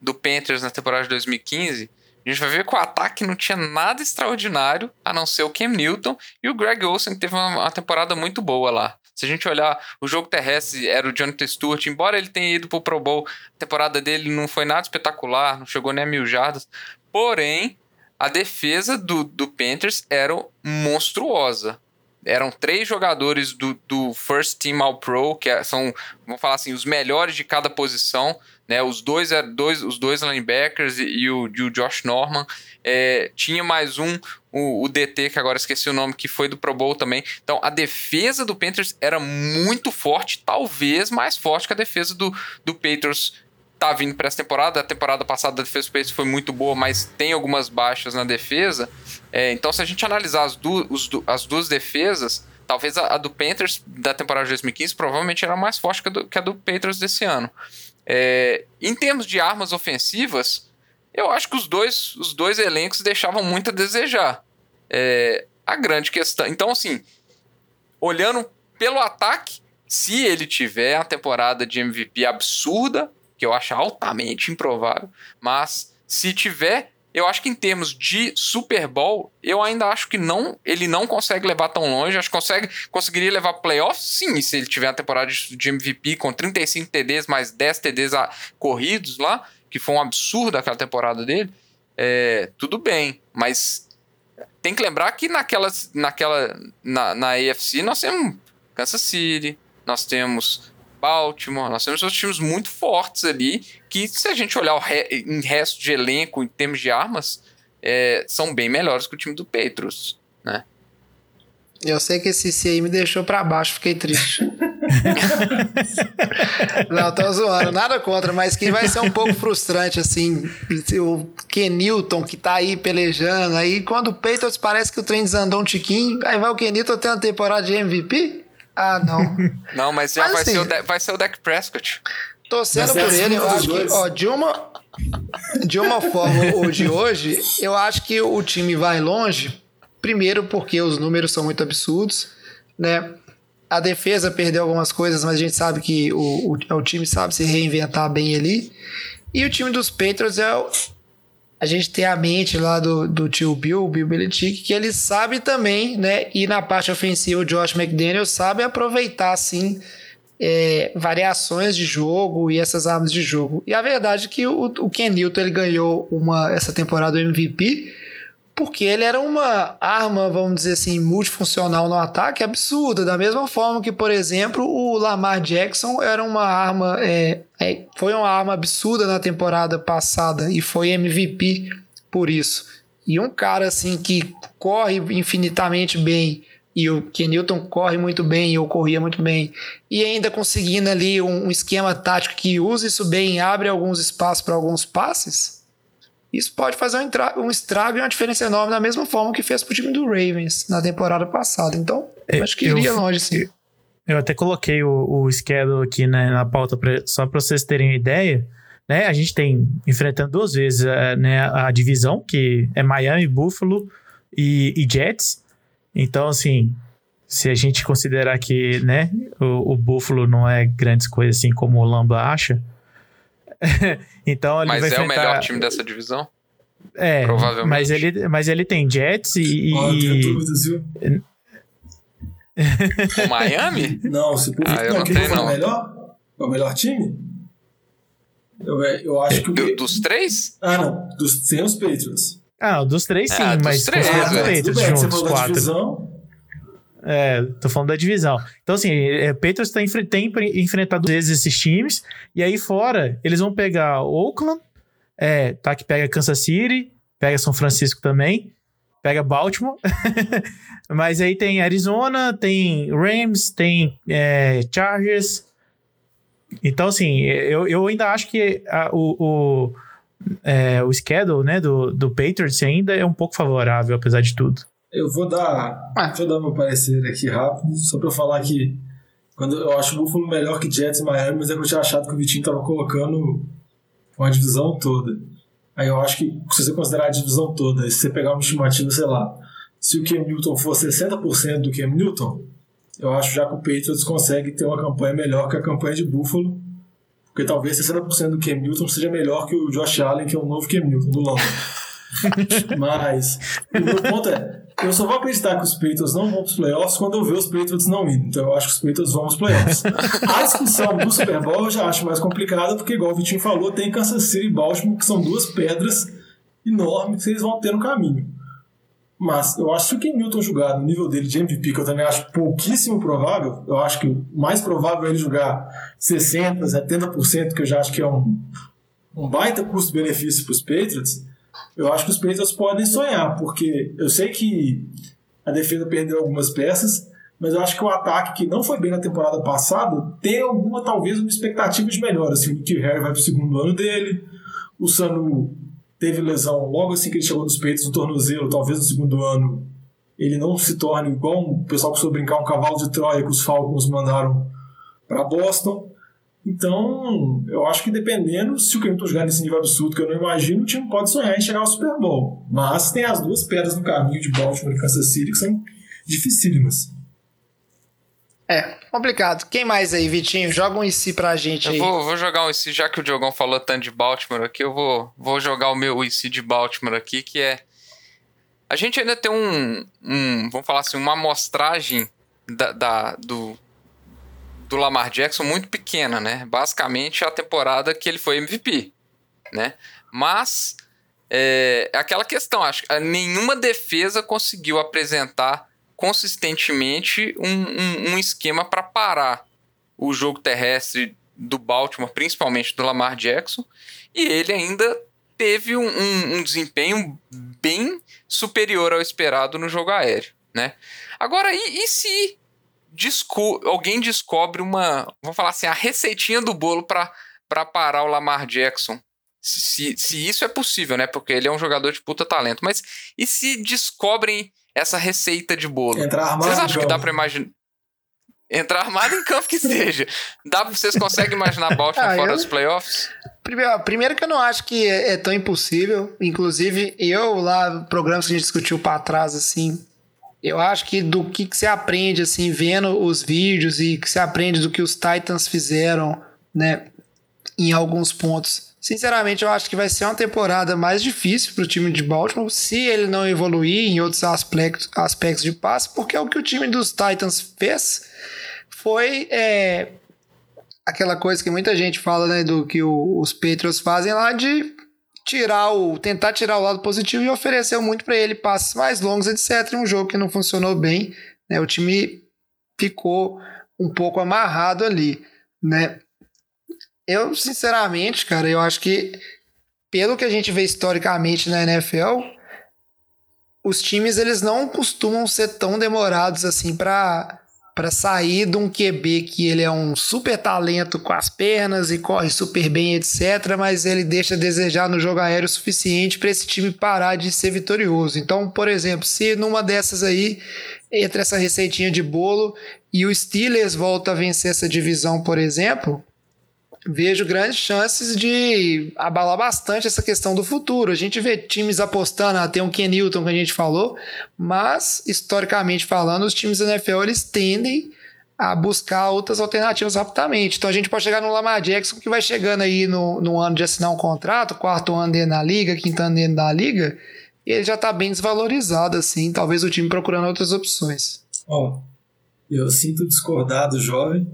do Panthers na temporada de 2015, a gente vai ver que o ataque não tinha nada extraordinário a não ser o Cam Newton e o Greg Olsen, que teve uma, uma temporada muito boa lá. Se a gente olhar o jogo terrestre, era o Jonathan Stewart, embora ele tenha ido pro Pro Bowl, a temporada dele não foi nada espetacular, não chegou nem a mil jardas. Porém, a defesa do, do Panthers era monstruosa. Eram três jogadores do, do First Team All Pro, que é, são, vamos falar assim, os melhores de cada posição. Né, os dois, dois, os dois linebackers e, e, o, e o Josh Norman. É, tinha mais um, o, o, DT, que agora esqueci o nome, que foi do Pro Bowl também. Então a defesa do Panthers era muito forte, talvez mais forte que a defesa do, do Patriots tá vindo para essa temporada. A temporada passada a defesa do Patriots foi muito boa, mas tem algumas baixas na defesa. É, então, se a gente analisar as, du os, as duas defesas, talvez a, a, do Panthers da temporada de 2015 provavelmente era mais forte que a do, que a do Patriots desse ano. É, em termos de armas ofensivas, eu acho que os dois, os dois elencos deixavam muito a desejar. É, a grande questão. Então, assim, olhando pelo ataque, se ele tiver a temporada de MVP absurda, que eu acho altamente improvável, mas se tiver, eu acho que em termos de Super Bowl, eu ainda acho que não, ele não consegue levar tão longe. Acho que consegue, conseguiria levar playoffs, sim, se ele tiver a temporada de MVP com 35 TDs mais 10 TDs corridos lá que foi um absurdo aquela temporada dele, é, tudo bem, mas tem que lembrar que naquela, naquela na, na AFC nós temos Kansas City, nós temos Baltimore, nós temos outros times muito fortes ali, que se a gente olhar o re, em resto de elenco, em termos de armas, é, são bem melhores que o time do Patriots, né? Eu sei que esse C aí me deixou pra baixo, fiquei triste. Não, tô zoando, nada contra, mas que vai ser um pouco frustrante, assim, o Kenilton que tá aí pelejando, aí quando o Patriots parece que o trem desandou um tiquinho, aí vai o Kenilton ter uma temporada de MVP? Ah, não. Não, mas já mas, vai, assim, ser o de, vai ser o Dak Prescott. Torcendo por ele, eu acho que, ó, de uma, de uma forma ou de hoje, eu acho que o time vai longe, primeiro porque os números são muito absurdos, né? A defesa perdeu algumas coisas, mas a gente sabe que o, o, o time sabe se reinventar bem ali. E o time dos Patriots é. O, a gente tem a mente lá do, do tio Bill, Bill Belichick, que ele sabe também, né? E na parte ofensiva, o Josh McDaniel sabe aproveitar, assim, é, variações de jogo e essas armas de jogo. E a verdade é que o, o Ken Newton ele ganhou uma, essa temporada o MVP porque ele era uma arma, vamos dizer assim, multifuncional no ataque absurda, da mesma forma que, por exemplo, o Lamar Jackson era uma arma, é, é, foi uma arma absurda na temporada passada e foi MVP por isso. E um cara assim que corre infinitamente bem, e o Kenilton corre muito bem, ou corria muito bem, e ainda conseguindo ali um, um esquema tático que usa isso bem, abre alguns espaços para alguns passes, isso pode fazer um, um estrago e uma diferença enorme da mesma forma que fez pro time do Ravens na temporada passada. Então, eu, acho que iria eu, longe sim. Eu até coloquei o, o schedule aqui né, na pauta pra, só para vocês terem uma ideia. Né, a gente tem enfrentando duas vezes uh, né, a divisão, que é Miami, Buffalo e, e Jets. Então, assim, se a gente considerar que né, o, o Buffalo não é grandes coisas assim como o Lamba acha, então ele mas vai é enfrentar... o melhor time dessa divisão? É, Provavelmente. Mas ele, mas ele tem Jets e. Oh, e... o Miami? Não, se por ah, eu não, tenho, não. É o melhor? É o melhor time? Eu, eu acho que. Do, dos três? Ah, não. Dos, sem os Patriots. Ah, dos três sim, ah, mas três, é, os Patriots bem, juntos, quatro. Divisão, é, tô falando da divisão. Então, assim, é, Patriots tem, tem enfrentado vezes esses times, e aí fora, eles vão pegar Oakland, é, tá, que pega Kansas City, pega São Francisco também, pega Baltimore, mas aí tem Arizona, tem Rams, tem é, Chargers. Então, assim, eu, eu ainda acho que a, o, o, é, o schedule né, do, do Patriots ainda é um pouco favorável, apesar de tudo. Eu vou dar, ah. deixa eu dar meu parecer aqui rápido, só pra eu falar que quando eu acho o Buffalo melhor que Jets e Miami, mas é que eu tinha achado que o Vitinho tava colocando uma divisão toda. Aí eu acho que se você considerar a divisão toda, se você pegar uma estimativa, sei lá, se o Cam Newton for 60% do Cam Newton, eu acho já que o Patriots consegue ter uma campanha melhor que a campanha de Buffalo, porque talvez 60% do Cam Newton seja melhor que o Josh Allen, que é o novo Cam Newton do London. Mas o meu ponto é, eu só vou acreditar que os Patriots não vão para os playoffs quando eu ver os Patriots não indo. Então eu acho que os Patriots vão para os playoffs. A discussão do Super Bowl eu já acho mais complicada, porque, igual o Vitinho falou, tem Kansas City e Baltimore, que são duas pedras enormes que eles vão ter no caminho. Mas eu acho que o Ken Newton jogar no nível dele de MVP, que eu também acho pouquíssimo provável, eu acho que o mais provável é ele jogar 60%, 70%, que eu já acho que é um, um baita custo-benefício para os Patriots eu acho que os Patriots podem sonhar, porque eu sei que a defesa perdeu algumas peças, mas eu acho que o ataque que não foi bem na temporada passada tem alguma, talvez, uma expectativa de melhor. Assim, o Nick Harry vai para o segundo ano dele, o Sanu teve lesão logo assim que ele chegou nos peitos no tornozelo, talvez no segundo ano ele não se torne igual o pessoal que soube brincar um cavalo de Troia que os Falcons mandaram para Boston. Então, eu acho que dependendo, se o Clemson jogar nesse nível absurdo que eu não imagino, o time pode sonhar em chegar ao Super Bowl. Mas tem as duas pedras no caminho de Baltimore e Kansas City que são dificílimas. É, complicado. Quem mais aí, Vitinho? Joga um IC pra gente aí. Eu vou, vou jogar um IC, já que o Diogão falou tanto de Baltimore aqui, eu vou, vou jogar o meu IC de Baltimore aqui, que é. A gente ainda tem um. um vamos falar assim, uma amostragem da, da, do, do Lamar Jackson muito pequena, né? Basicamente a temporada que ele foi MVP, né? Mas é, é aquela questão, acho que nenhuma defesa conseguiu apresentar consistentemente um, um, um esquema para parar o jogo terrestre do Baltimore, principalmente do Lamar Jackson, e ele ainda teve um, um, desempenho bem superior ao esperado no jogo aéreo, né? Agora, e, e se desco alguém descobre uma, vamos falar assim, a receitinha do bolo para parar o Lamar Jackson. Se, se isso é possível, né? Porque ele é um jogador de puta talento. Mas e se descobrem essa receita de bolo? Entrar armado vocês acham que dá para imaginar? Entrar armado em campo que seja. Dá, vocês conseguem imaginar Baltimore ah, fora eu... dos playoffs? Primeiro, primeiro que eu não acho que é, é tão impossível. Inclusive, eu lá, programas que a gente discutiu para trás, assim, eu acho que do que, que você aprende, assim, vendo os vídeos e que você aprende do que os Titans fizeram, né, em alguns pontos. Sinceramente, eu acho que vai ser uma temporada mais difícil para o time de Baltimore se ele não evoluir em outros aspectos, aspectos de passe, porque o que o time dos Titans fez foi é, aquela coisa que muita gente fala, né, do que o, os Patriots fazem lá de tirar o tentar tirar o lado positivo e ofereceu muito para ele passes mais longos, etc. Um jogo que não funcionou bem, né? O time ficou um pouco amarrado ali, né? Eu, sinceramente, cara, eu acho que pelo que a gente vê historicamente na NFL, os times eles não costumam ser tão demorados assim para para sair de um QB que ele é um super talento com as pernas e corre super bem, etc, mas ele deixa a desejar no jogo aéreo o suficiente para esse time parar de ser vitorioso. Então, por exemplo, se numa dessas aí entra essa receitinha de bolo e o Steelers volta a vencer essa divisão, por exemplo, vejo grandes chances de abalar bastante essa questão do futuro. A gente vê times apostando, até um Ken Newton que a gente falou, mas historicamente falando, os times da NFL eles tendem a buscar outras alternativas rapidamente. Então a gente pode chegar no Lamar Jackson que vai chegando aí no, no ano de assinar um contrato, quarto ano dele na liga, quinto ano dele na liga, e ele já está bem desvalorizado assim, talvez o time procurando outras opções. Oh, eu sinto discordar do jovem,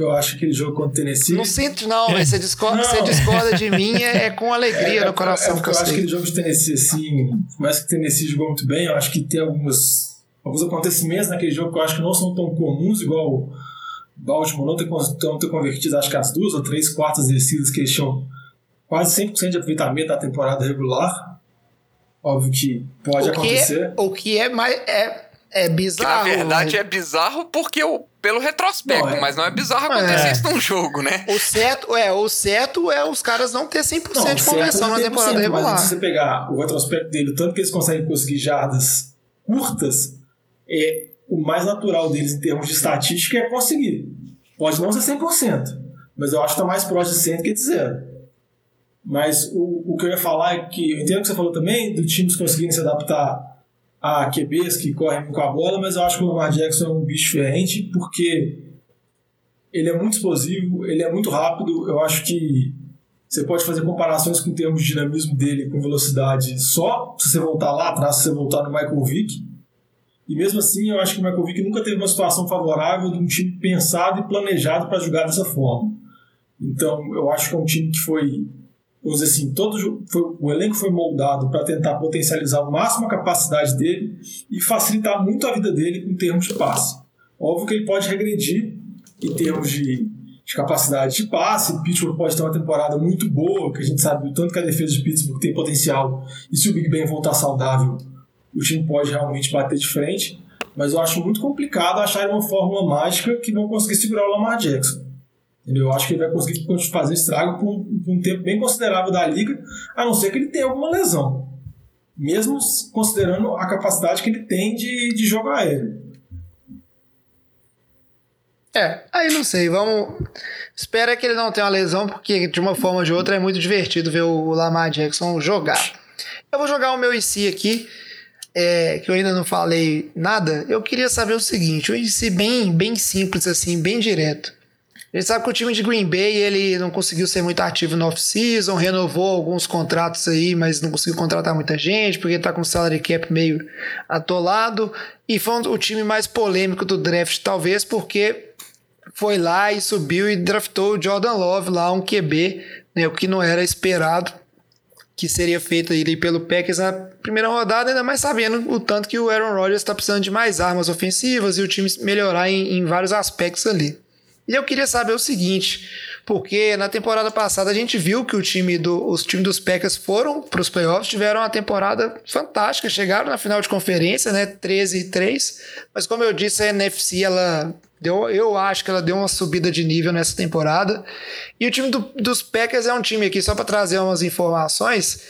porque eu acho que aquele jogo contra o Tennessee. Não sinto, não, mas você discorda, não. Você discorda de mim é, é com alegria é, no coração. É, é eu, eu acho que aquele jogo de Tennessee, assim, por mais que o Tennessee jogou muito bem, eu acho que tem alguns, alguns acontecimentos naquele jogo que eu acho que não são tão comuns, igual o Baltimore não ter, não ter convertido, acho que as duas ou três quartas descidas que eles tinham quase 100% de aproveitamento da temporada regular. Óbvio que pode o que é- acontecer. É, o que é mais. É, é bizarro. Que, na verdade é bizarro porque o, pelo retrospecto, não, é... mas não é bizarro acontecer é. isso num jogo, né? O certo é, o certo é os caras não ter 100% não, de conversão na temporada regular. Se você pegar o retrospecto dele, tanto que eles conseguem conseguir jardas curtas, é o mais natural deles em termos de estatística é conseguir. Pode não ser 100%, mas eu acho que está mais próximo de 100 do que de zero. Mas o, o que eu ia falar é que eu entendo o que você falou também, do times conseguirem se adaptar a QBs que correm com a bola, mas eu acho que o Lamar Jackson é um bicho diferente porque ele é muito explosivo, ele é muito rápido. Eu acho que você pode fazer comparações com termos de dinamismo dele com velocidade só se você voltar lá atrás, se você voltar no Michael Vick. E mesmo assim, eu acho que o Michael Vick nunca teve uma situação favorável de um time pensado e planejado para jogar dessa forma. Então, eu acho que é um time que foi dizer assim, todo foi, o elenco foi moldado para tentar potencializar ao máximo a capacidade dele e facilitar muito a vida dele em termos de passe. Óbvio que ele pode regredir em termos de, de capacidade de passe. Pittsburgh pode ter uma temporada muito boa, que a gente sabe o tanto que a defesa de Pittsburgh tem potencial. E se o Big Ben voltar saudável, o time pode realmente bater de frente. Mas eu acho muito complicado achar uma fórmula mágica que não conseguir segurar o Lamar Jackson. Eu acho que ele vai conseguir fazer estrago por um, por um tempo bem considerável da liga, a não ser que ele tenha alguma lesão. Mesmo considerando a capacidade que ele tem de, de jogo aéreo. É, aí não sei, vamos. Espera que ele não tenha uma lesão, porque de uma forma ou de outra é muito divertido ver o Lamar Jackson jogar. Eu vou jogar o meu IC aqui, é, que eu ainda não falei nada. Eu queria saber o seguinte: o IC bem, bem simples, assim, bem direto. A gente sabe que o time de Green Bay ele não conseguiu ser muito ativo no off-season, renovou alguns contratos aí, mas não conseguiu contratar muita gente, porque tá com o salary cap meio atolado. E foi o time mais polêmico do draft, talvez, porque foi lá e subiu e draftou o Jordan Love lá, um QB, né, o que não era esperado que seria feito ali pelo Packers na primeira rodada, ainda mais sabendo o tanto que o Aaron Rodgers está precisando de mais armas ofensivas e o time melhorar em, em vários aspectos ali. E eu queria saber o seguinte, porque na temporada passada a gente viu que o time do, os times dos Packers foram para os playoffs, tiveram uma temporada fantástica, chegaram na final de conferência, né, 13 e 3, mas como eu disse, a NFC ela deu, eu acho que ela deu uma subida de nível nessa temporada. E o time do, dos Packers é um time aqui só para trazer umas informações,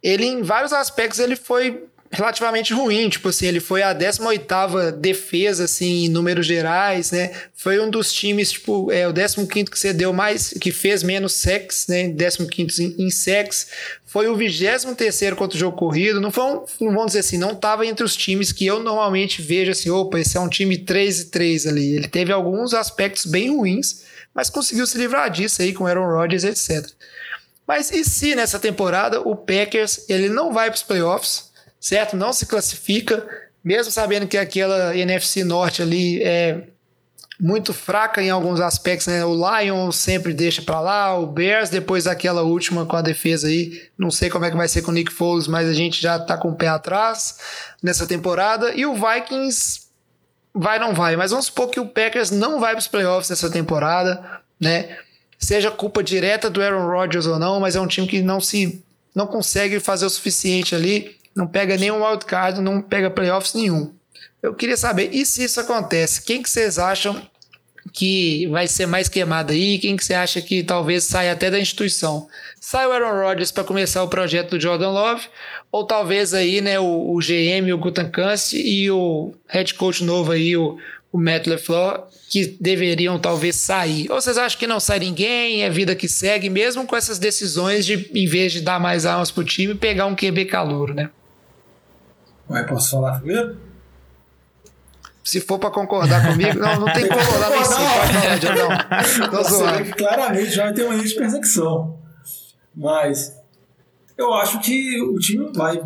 ele em vários aspectos ele foi relativamente ruim, tipo assim, ele foi a 18ª defesa, assim, em números gerais, né, foi um dos times, tipo, é o 15º que cedeu mais, que fez menos sex, né, 15º em, em sex, foi o 23º contra o jogo corrido, não foi um, vamos dizer assim, não estava entre os times que eu normalmente vejo assim, opa, esse é um time 3 e 3 ali, ele teve alguns aspectos bem ruins, mas conseguiu se livrar disso aí com Aaron Rodgers, etc. Mas e se nessa temporada o Packers ele não vai para os playoffs, certo? Não se classifica, mesmo sabendo que aquela NFC Norte ali é muito fraca em alguns aspectos, né? O Lions sempre deixa para lá, o Bears depois daquela última com a defesa aí, não sei como é que vai ser com o Nick Foles, mas a gente já tá com o pé atrás nessa temporada e o Vikings vai não vai, mas vamos supor que o Packers não vai para os playoffs nessa temporada, né? Seja culpa direta do Aaron Rodgers ou não, mas é um time que não se não consegue fazer o suficiente ali não pega nenhum wildcard, não pega playoffs nenhum. Eu queria saber, e se isso acontece, quem que vocês acham que vai ser mais queimado aí? Quem que você acha que talvez saia até da instituição? Sai o Aaron Rodgers para começar o projeto do Jordan Love, ou talvez aí, né, o, o GM, o Gutenkast e o head coach novo aí, o, o Matt LeFleur, que deveriam talvez sair. Ou vocês acham que não sai ninguém, é vida que segue, mesmo com essas decisões de, em vez de dar mais armas pro time, pegar um QB calouro, né? Ué, posso falar primeiro? Se for para concordar comigo, não, não tem que concordar nem. Tô zoando. que claramente já vai ter uma linha de perseguição. Mas eu acho que o time vai.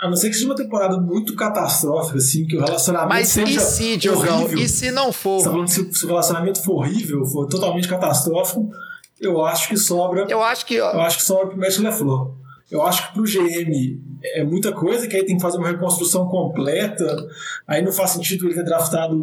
A não ser que seja uma temporada muito catastrófica, assim, que o relacionamento Mas seja e se, Diogão? E se não tá for? falando se, se o relacionamento for horrível, for totalmente catastrófico, eu acho que sobra. Eu acho que, Eu acho que sobra pro Matt LeFleur. Eu acho que pro GM é muita coisa, que aí tem que fazer uma reconstrução completa. Aí não faz sentido ele ter draftado,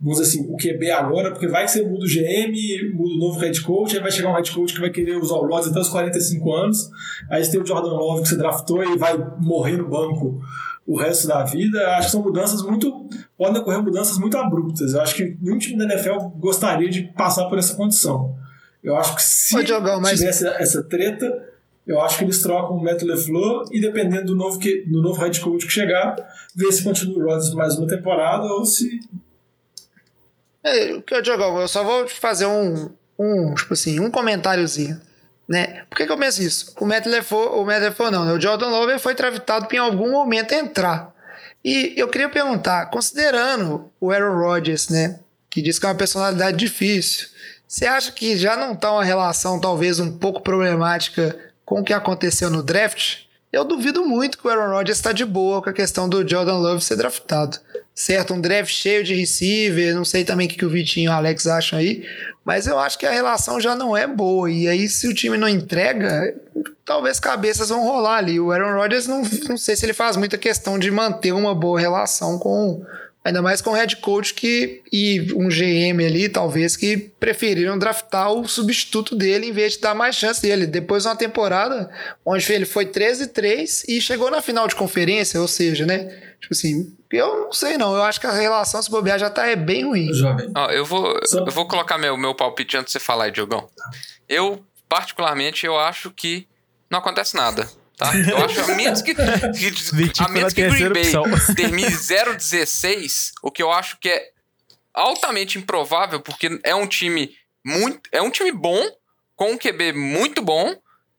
vamos dizer assim, o QB agora, porque vai que você muda o GM, muda o novo head coach, aí vai chegar um head coach que vai querer usar o Lodge até os 45 anos. Aí você tem o Jordan Love que você draftou e vai morrer no banco o resto da vida. Acho que são mudanças muito. podem ocorrer mudanças muito abruptas. Eu acho que nenhum time da NFL gostaria de passar por essa condição. Eu acho que se Ô, Diogão, mas- tivesse essa treta, eu acho que eles trocam o Matt LeFleur e dependendo do novo, que, do novo head coach que chegar, ver se continua o Rodgers mais uma temporada ou se. É, o Diogão, eu só vou fazer um, um, tipo assim, um comentáriozinho. Né? Por que, que eu penso isso? O Matt LeFleur, o Matt LeFleur não, né? o Jordan Love foi traftado para em algum momento entrar. E eu queria perguntar, considerando o Aaron Rodgers, né, que diz que é uma personalidade difícil, você acha que já não tá uma relação talvez um pouco problemática com o que aconteceu no draft? Eu duvido muito que o Aaron Rodgers está de boa com a questão do Jordan Love ser draftado. Certo, um draft cheio de receiver, não sei também o que, o Vitinho e o Alex acham aí, mas eu acho que a relação já não é boa. E aí, se o time não entrega, talvez cabeças vão rolar ali. O Aaron Rodgers, não, não sei se ele faz muita questão de manter uma boa relação com. Ainda mais com o head coach que, e um GM ali, talvez, que preferiram draftar o substituto dele em vez de dar mais chance dele. Depois de uma temporada onde ele foi 13-3 e chegou na final de conferência, ou seja, né? Tipo assim, eu não sei não. Eu acho que a relação, se bobear, já tá é bem ruim. Jovem. Ó, eu vou, Só- eu vou colocar meu, meu palpite antes de você falar aí, Diogão. Eu, particularmente, eu acho que não acontece nada. Tá? Eu acho, a menos que, que, a menos pela que Green Bay opção. termine 0-16, o que eu acho que é altamente improvável, porque é um time muito. É um time bom, com um QB muito bom.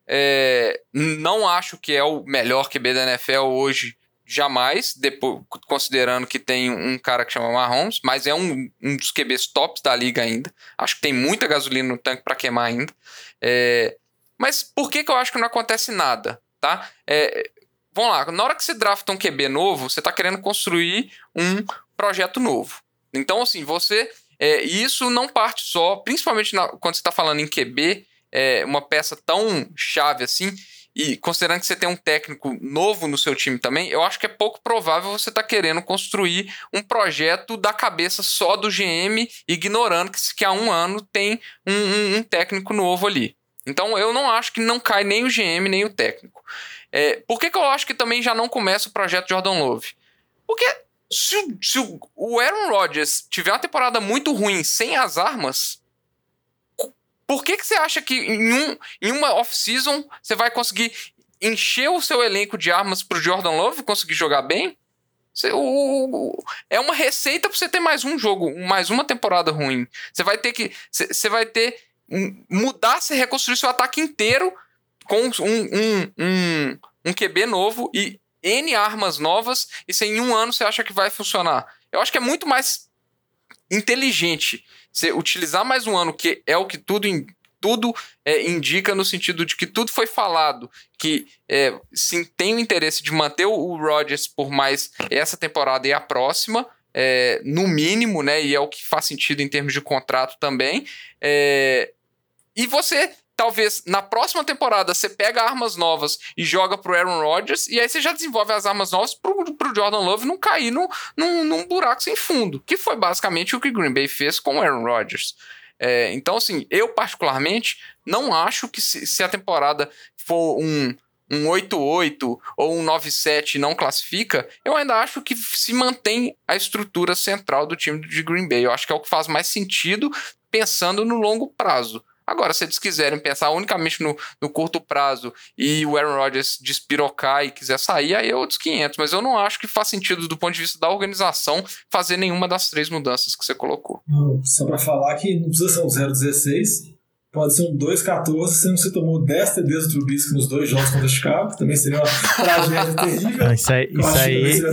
É, não acho que é o melhor QB da NFL hoje, jamais, depois, considerando que tem um cara que chama Mahomes, mas é um, um dos QBs tops da liga ainda. Acho que tem muita gasolina no tanque para queimar ainda. É, mas por que, que eu acho que não acontece nada? Tá? É, vamos lá, na hora que você drafta um QB novo, você está querendo construir um projeto novo. Então, assim, você. É, isso não parte só, principalmente na- quando você está falando em QB, é, uma peça tão chave assim, e considerando que você tem um técnico novo no seu time também, eu acho que é pouco provável você estar querendo construir um projeto da cabeça só do GM, ignorando que, que há um ano tem um, um- um técnico novo ali. Então eu não acho que não cai nem o GM nem o técnico. É, por que, que eu acho que também já não começa o projeto Jordan Love? Porque se, o- se o- o Aaron Rodgers tiver uma temporada muito ruim sem as armas, por que, que você acha que em, um, em uma off-season você vai conseguir encher o seu elenco de armas pro Jordan Love conseguir jogar bem? Você- o- o- o- é uma receita pra você ter mais um jogo, mais uma temporada ruim. Você vai ter que. Você vai ter. Mudar, se reconstruir seu ataque inteiro com um, um, um, um QB novo e N armas novas, e se em um ano você acha que vai funcionar. Eu acho que é muito mais inteligente você utilizar mais um ano, que é o que tudo, tudo é, indica no sentido de que tudo foi falado, que é, sim, tem o interesse de manter o, o Rodgers por mais essa temporada e a próxima, é, no mínimo, né? E é o que faz sentido em termos de contrato também. É, e você, talvez, na próxima temporada, você pega armas novas e joga pro Aaron Rodgers, e aí você já desenvolve as armas novas pro, pro Jordan Love não cair no, num, num buraco sem fundo, que foi basicamente o que Green Bay fez com o Aaron Rodgers. É, então, assim, eu particularmente não acho que se, se a temporada for um, um 8-8 ou um 9-7 não classifica, eu ainda acho que se mantém a estrutura central do time de Green Bay. Eu acho que é o que faz mais sentido pensando no longo prazo. Agora, se eles quiserem pensar unicamente no, no curto prazo e o Aaron Rodgers despirocar e quiser sair, aí é outros 500. Mas eu não acho que faz sentido, do ponto de vista da organização, fazer nenhuma das três mudanças que você colocou. Só para falar que não precisa ser um 016, Pode ser um 2-14, sendo que você tomou 10 TDs do Trubisky nos dois jogos contra Chicago. Também seria uma tragédia terrível. Isso aí,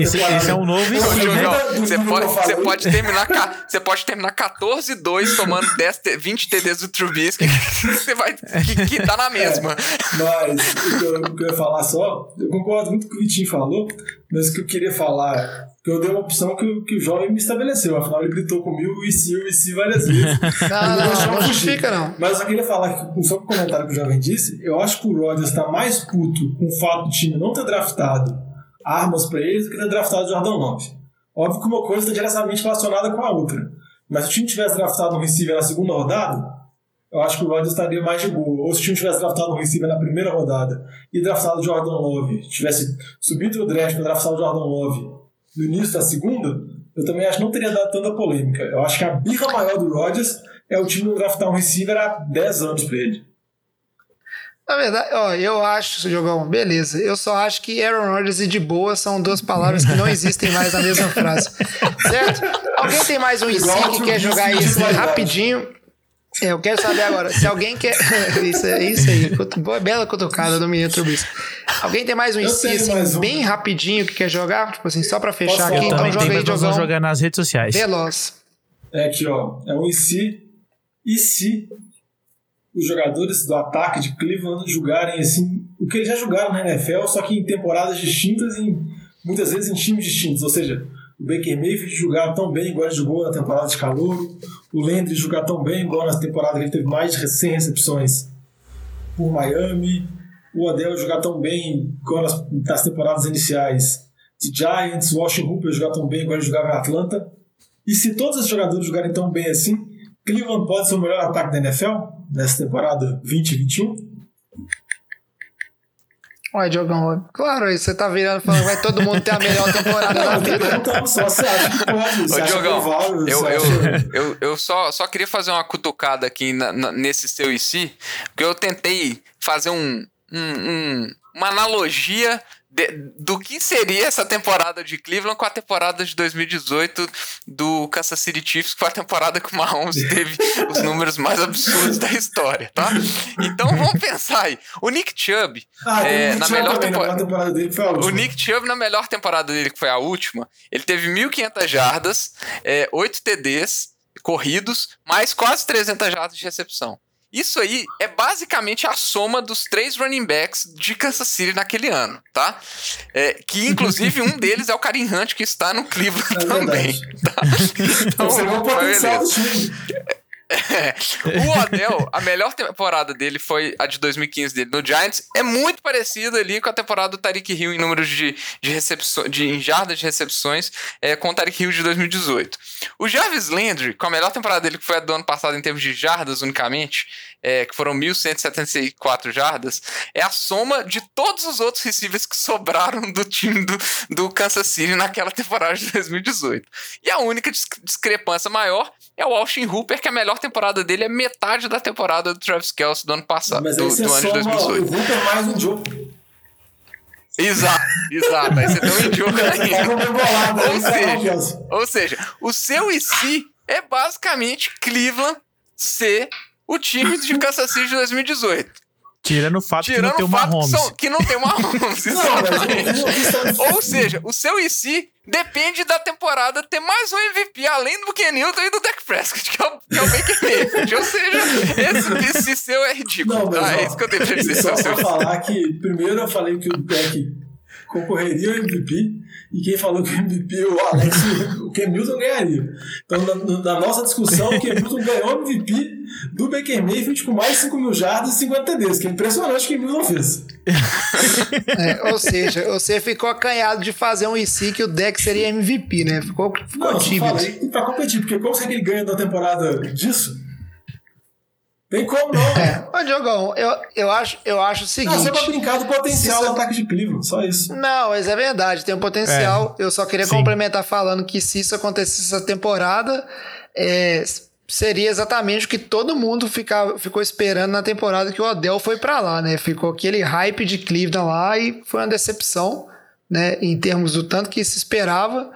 isso aí é um novo estilo, né? Você pode, você pode terminar, você pode terminar 14-2 tomando 10, 20 TDs do Trubisky, você vai que, que tá na mesma. É, mas o que, eu, o que eu ia falar só, eu concordo muito com o que o Vitinho falou, mas o que eu queria falar eu dei uma opção que, que o jovem me estabeleceu. Afinal, ele gritou comigo e sim, e sim várias vezes. não, não, não justifica, não. Mas eu queria falar que, só com o comentário que o jovem disse, eu acho que o Rodgers está mais puto com o fato do time não ter draftado armas para eles do que ter draftado o Jordan 9. Óbvio que uma coisa está diretamente relacionada com a outra. Mas se o time tivesse draftado um receiver na segunda rodada, eu acho que o Rodgers estaria mais de boa. Ou se o time tivesse draftado um receiver na primeira rodada e draftado o Jordan Love, tivesse subido o draft para draftar o Jordan Love no início da segunda, eu também acho que não teria dado tanta polêmica. Eu acho que a birra maior do Rodgers é o time não draftar um receiver há 10 anos pra ele. Na verdade, ó, eu acho, Jogão, beleza. Eu só acho que Aaron Rodgers e de boa são duas palavras que não existem mais na mesma frase. Certo? Alguém tem mais um IC que quer jogar isso rapidinho? É, eu quero saber agora, se alguém quer. isso, é isso aí, boa, bela cutucada do menino Trubisky. Alguém tem mais um IC assim, um. bem rapidinho que quer jogar? Tipo assim, só pra fechar aqui, então joga aí, Vamos jogar nas redes sociais. Veloz. É aqui, ó. É um IC. E se os jogadores do ataque de Cleveland julgarem assim, o que eles já julgaram na NFL, só que em temporadas distintas e muitas vezes em times distintos. Ou seja, o Baker Mayfield jogar tão bem igual ele jogou na temporada de calor, o Landry jogar tão bem igual na temporada que ele teve mais de 100 recepções por Miami, o Odell jogar tão bem igual nas, nas temporadas iniciais de Giants, Washington Hooper jogar tão bem igual ele jogava na Atlanta. E se todos os jogadores jogarem tão bem assim, Cleveland pode ser o melhor ataque da NFL nessa temporada 2021? Ué, Diogão, claro, aí você tá virando falando vai todo mundo ter a melhor temporada da vida. Então, só você acha que pode. Ô, Diogão, eu, eu, eu, eu, só, só queria fazer uma cutucada aqui na, na, nesse seu IC, porque eu tentei fazer um, um, um uma analogia de, do que seria essa temporada de Cleveland com a temporada de 2018 do Kansas City Chiefs, que foi a temporada que o Mahomes teve os números mais absurdos da história, tá? Então vamos pensar aí. O Nick Chubb, ah, é, na melhor temporada, temporada dele foi a última. O Nick Chubb, na melhor temporada dele, que foi a última, ele teve 1.500 jardas, é, 8 TDs corridos, mais quase 300 jardas de recepção. Isso aí é basicamente a soma dos três running backs de Kansas City naquele ano, tá? É, que inclusive um deles é o Karim Hunt, que está no Cleveland é também. Tá? Então, Você não potencial do time. É. O Odell, a melhor temporada dele foi a de 2015 dele no Giants. É muito parecida ali com a temporada do Tariq Hill em números de, de, recepções, de em jardas de recepções é, com o Tariq Hill de 2018. O Jarvis Landry, com a melhor temporada dele que foi a do ano passado em termos de jardas unicamente, é, que foram 1.174 jardas, é a soma de todos os outros receivers que sobraram do time do, do Kansas City naquela temporada de 2018. E a única discrepância maior é o Austin Hooper, que a melhor temporada dele é metade da temporada do Travis Kelce do ano passado, do, do ano de 2018. O Hooper mais um jogo. Exato, exato. Aí você tem um idiota aí. ou, seja, ou seja, o seu IC é basicamente Cleveland ser o time de Kansas City de 2018. Tirando o fato Tirando que não tem o Mahomes. São, que não tem Mahomes, exatamente. Ou seja, o seu IC depende da temporada ter mais um MVP além do Kenilton e do Dak Prescott, que é o, que é o Baker Mayfield. Ou seja, esse IC seu é ridículo. Não, tá? É isso que eu tenho pra dizer. Só pra falar que, primeiro eu falei que o Dak concorreria ao MVP e quem falou que o MVP, o Alex, o Newton ganharia. Então, na, na nossa discussão, o Newton ganhou o MVP do Baker Mayfield com mais 5 mil jardas e 50 TDs, que é impressionante o que o Newton fez. É, ou seja, você ficou acanhado de fazer um IC que o deck seria MVP, né? Ficou, ficou Não, tímido. Falei pra competir, porque como será que ele ganha na temporada disso? Tem como não? É, Ô, Diogão, eu, eu, acho, eu acho o seguinte. Ah, só pra brincar do potencial do ataque de Cleveland, só isso. Não, mas é verdade, tem um potencial. É. Eu só queria Sim. complementar falando que se isso acontecesse essa temporada, é, seria exatamente o que todo mundo ficava, ficou esperando na temporada que o Odell foi para lá, né? Ficou aquele hype de Cleveland lá e foi uma decepção, né? Em termos do tanto que se esperava,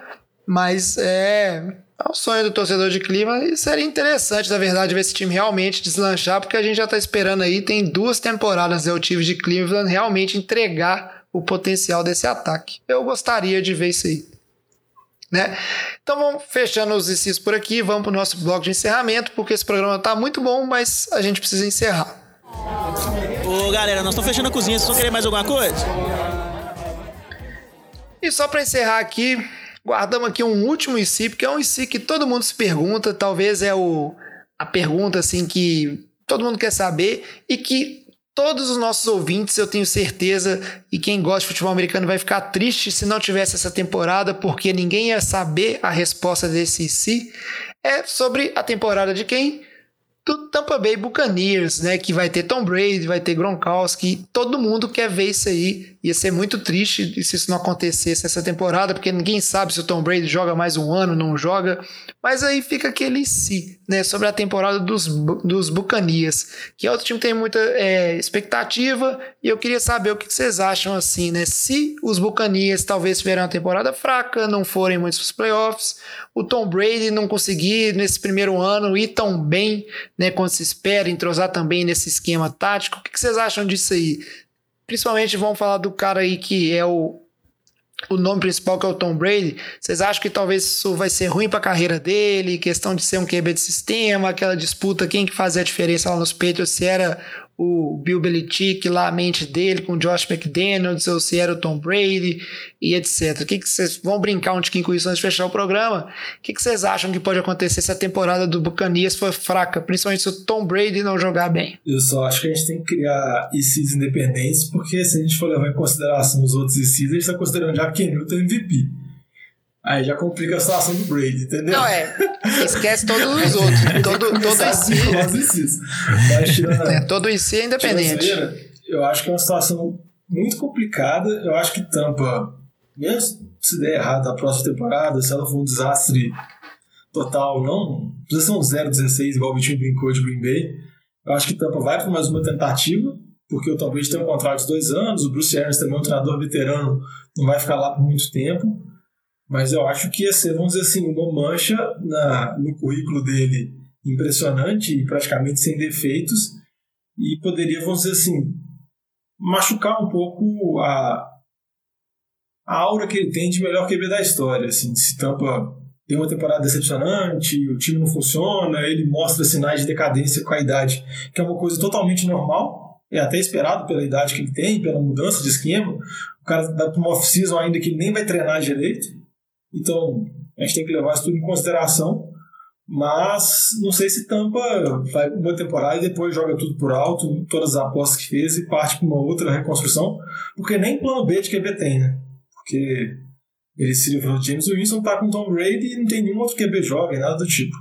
mas é, é um sonho do torcedor de Cleveland e seria interessante, na verdade, ver esse time realmente deslanchar, porque a gente já tá esperando aí, tem duas temporadas né, o time de Cleveland realmente entregar o potencial desse ataque. Eu gostaria de ver isso aí. Né? Então vamos fechando os incisos por aqui, vamos para o nosso bloco de encerramento, porque esse programa está muito bom, mas a gente precisa encerrar. Ô galera, nós estamos fechando a cozinha, vocês vão querer mais alguma coisa? E só para encerrar aqui, guardamos aqui um último IC, porque é um IC que todo mundo se pergunta, talvez é o, a pergunta assim que todo mundo quer saber e que Todos os nossos ouvintes, eu tenho certeza, e quem gosta de futebol americano vai ficar triste se não tivesse essa temporada, porque ninguém ia saber a resposta desse si. É sobre a temporada de quem? do Tampa Bay Buccaneers, né? Que vai ter Tom Brady, vai ter Gronkowski. Todo mundo quer ver isso aí. Ia ser muito triste se isso não acontecesse essa temporada, porque ninguém sabe se o Tom Brady joga mais um ano, não joga. Mas aí fica aquele si, né? Sobre a temporada dos, dos Buccaneers, que outro time tem muita é, expectativa. E eu queria saber o que vocês acham assim, né? Se os Buccaneers talvez tiverem uma temporada fraca, não forem muitos para os playoffs, o Tom Brady não conseguir nesse primeiro ano ir tão bem né, quando se espera, entrosar também nesse esquema tático. O que vocês acham disso aí? Principalmente vamos falar do cara aí que é o, o nome principal, que é o Tom Brady. Vocês acham que talvez isso vai ser ruim para a carreira dele? Questão de ser um QB de sistema, aquela disputa, quem que fazia a diferença lá nos Patriots, se era o Bill Belichick lá, a mente dele com o Josh McDaniels, ou se era o Tom Brady e etc. O que, vocês vão brincar um tiquinho com isso antes de fechar o programa? O que, vocês acham que pode acontecer se a temporada do Buccaneers for fraca, principalmente se o Tom Brady não jogar bem? Eu só acho que a gente tem que criar ICs independentes, porque se a gente for levar em consideração os outros ICs, a gente está considerando já Ken Newton MVP. Aí já complica a situação do Brady, entendeu? Não, é. Esquece todos os outros. todo todo IC. é, todo IC é independente. Eu acho que é uma situação muito complicada. Eu acho que Tampa, mesmo se der errado a próxima temporada, se ela for um desastre total, não precisa ser um 0-16, igual o Vitinho brincou de Green Bay. Eu acho que Tampa vai para mais uma tentativa, porque o Tom Brady tem um contrato de dois anos, o Bruce Arians também é um treinador veterano, não vai ficar lá por muito tempo. Mas eu acho que ia ser, vamos dizer assim, uma mancha na, no currículo dele impressionante e praticamente sem defeitos. E poderia, vamos dizer assim, machucar um pouco a, a aura que ele tem de melhor QB da história. Assim, se Tampa tem uma temporada decepcionante, o time não funciona, ele mostra sinais de decadência com a idade, que é uma coisa totalmente normal, é até esperado pela idade que ele tem, pela mudança de esquema. O cara dá para uma off-season ainda que ele nem vai treinar direito. Então, a gente tem que levar isso tudo em consideração. Mas não sei se Tampa vai uma temporada e depois joga tudo por alto, todas as apostas que fez e parte para uma outra reconstrução, porque nem plano B de QB tem, né? Porque ele se livrou de James Winston, tá com Tom Brady e não tem nenhum outro QB jovem, nada do tipo.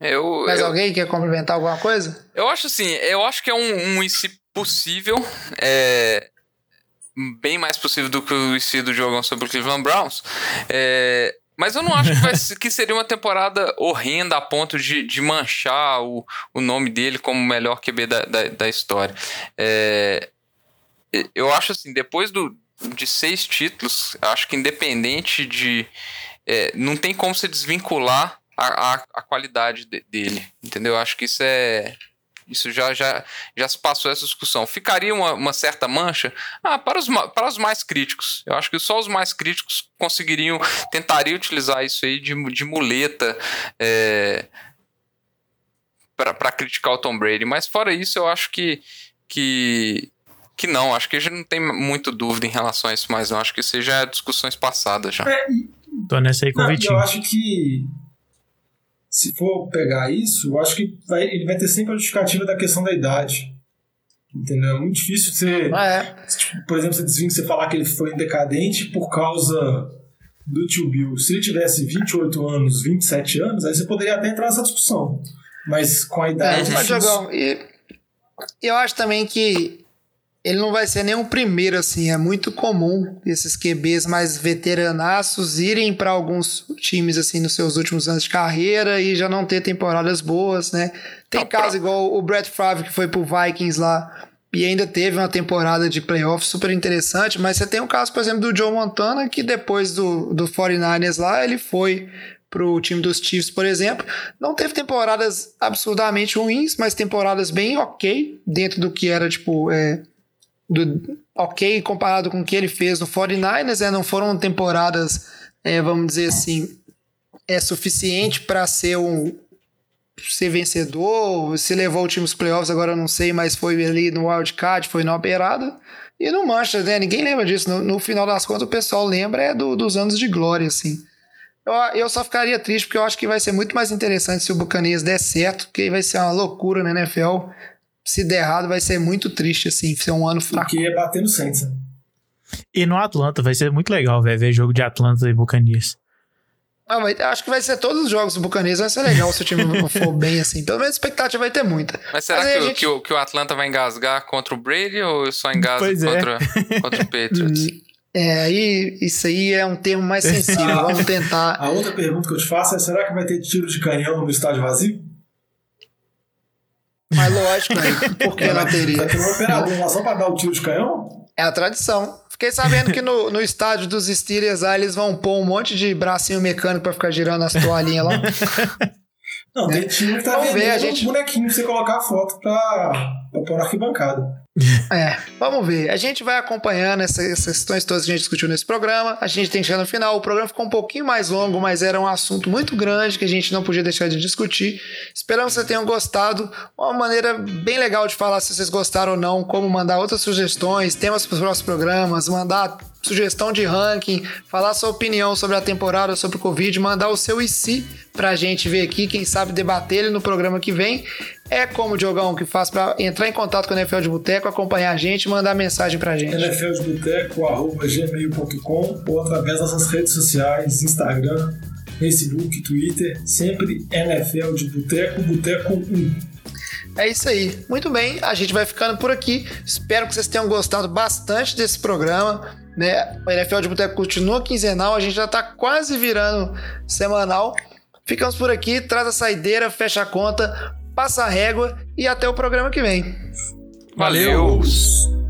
Eu, Mas eu, alguém quer complementar alguma coisa? Eu acho assim, eu acho que é um, um possível. É, bem mais possível do que o IC do jogão sobre o Cleveland Browns. É, mas eu não acho que, vai, que, seria uma temporada horrenda a ponto de, de manchar o, o nome dele como o melhor QB da, da, da história. É, eu acho assim, depois do, de seis títulos, acho que independente de. É, não tem como se desvincular a, a, a qualidade de, dele, entendeu? Acho que isso é isso já, já, já se passou essa discussão. Ficaria uma, uma certa mancha? Ah, para os, para os mais críticos. Eu acho que só os mais críticos conseguiriam, tentariam utilizar isso aí de, de muleta é, para criticar o Tom Brady. Mas fora isso, eu acho que, que, que não. Acho que a gente não tem muito dúvida em relação a isso mais não. Acho que isso já é discussões passadas já. É, Tô nessa aí com não, o Vitinho. Eu acho que se for pegar isso, eu acho que vai, ele vai ter sempre a justificativa da questão da idade. Entendeu? É muito difícil você. Ah, é. tipo, por exemplo, você desvinca você falar que ele foi decadente por causa do tio Bill. Se ele tivesse 28 anos, 27 anos, aí você poderia até entrar nessa discussão. Mas com a idade. É, mas, Jogão, e eu acho também que ele não vai ser nem o primeiro, assim. É muito comum esses QBs mais veteranaços irem para alguns times, assim, nos seus últimos anos de carreira e já não ter temporadas boas, né? Tem caso igual o Brett Favre, que foi pro Vikings lá e ainda teve uma temporada de playoffs super interessante, mas você tem um caso, por exemplo, do Joe Montana, que depois do, do 49ers lá, ele foi pro time dos Chiefs, por exemplo. Não teve temporadas absurdamente ruins, mas temporadas bem ok, dentro do que era, tipo, é, do, ok comparado com o que ele fez no 49ers, né? Não foram temporadas, é, vamos dizer assim, é suficiente para ser um, ser vencedor, se levou o time aos playoffs, agora eu não sei, mas foi ali no wildcard, foi na operada. E no Manchester, né? Ninguém lembra disso. No, no, final das contas, o pessoal lembra é do, dos anos de glória, assim. Eu, eu só ficaria triste porque eu acho que vai ser muito mais interessante se o Buccaneers der certo, porque vai ser uma loucura na NFL. Se der errado, vai ser muito triste, assim, ser um ano fraco. Porque é bater no Saints. Né? E no Atlanta, vai ser muito legal, velho, ver jogo de Atlanta e Buccaneers. Ah, mas acho que vai ser todos os jogos do Buccaneers, vai ser legal se o time for bem assim. Pelo menos a expectativa vai ter muita. Mas será mas que, gente... que, o, que, o, Atlanta vai engasgar contra o Brady ou só engasga é. contra, é. contra o Patriots? É, aí isso aí é um termo mais sensível. Vamos tentar. A outra pergunta que eu te faço é: será que vai ter tiro de canhão no estádio vazio? Mas lógico, né? por que não teria? Só pra dar o tiro de canhão? É a tradição. Fiquei sabendo que no, no estádio dos Steelers lá eles vão pôr um monte de bracinho mecânico pra ficar girando as toalhinhas lá. Não, tem time que tá vamos ver, a gente... um bonequinho pra você colocar a foto pra, pra pôr na arquibancada. É, vamos ver. A gente vai acompanhando essas, essas questões todas que a gente discutiu nesse programa. A gente tem chegado no final. O programa ficou um pouquinho mais longo, mas era um assunto muito grande que a gente não podia deixar de discutir. Esperamos que vocês tenham gostado. Uma maneira bem legal de falar se vocês gostaram ou não, como mandar outras sugestões, temas para os próximos programas, mandar sugestão de ranking, falar sua opinião sobre a temporada, sobre o Covid, mandar o seu IC pra gente ver aqui, quem sabe debater ele no programa que vem. É como o Diogão que faz para entrar em contato com o NFL de Boteco, acompanhar a gente e mandar mensagem pra gente. nfldeboteco.gmail.com ou através das nossas redes sociais, Instagram, Facebook, Twitter, sempre NFL de Boteco, Boteco 1. É isso aí. Muito bem, a gente vai ficando por aqui. Espero que vocês tenham gostado bastante desse programa. Né? O NFL de Boteco continua quinzenal, a gente já está quase virando semanal. Ficamos por aqui, traz a saideira, fecha a conta, passa a régua e até o programa que vem. Valeu. Valeu.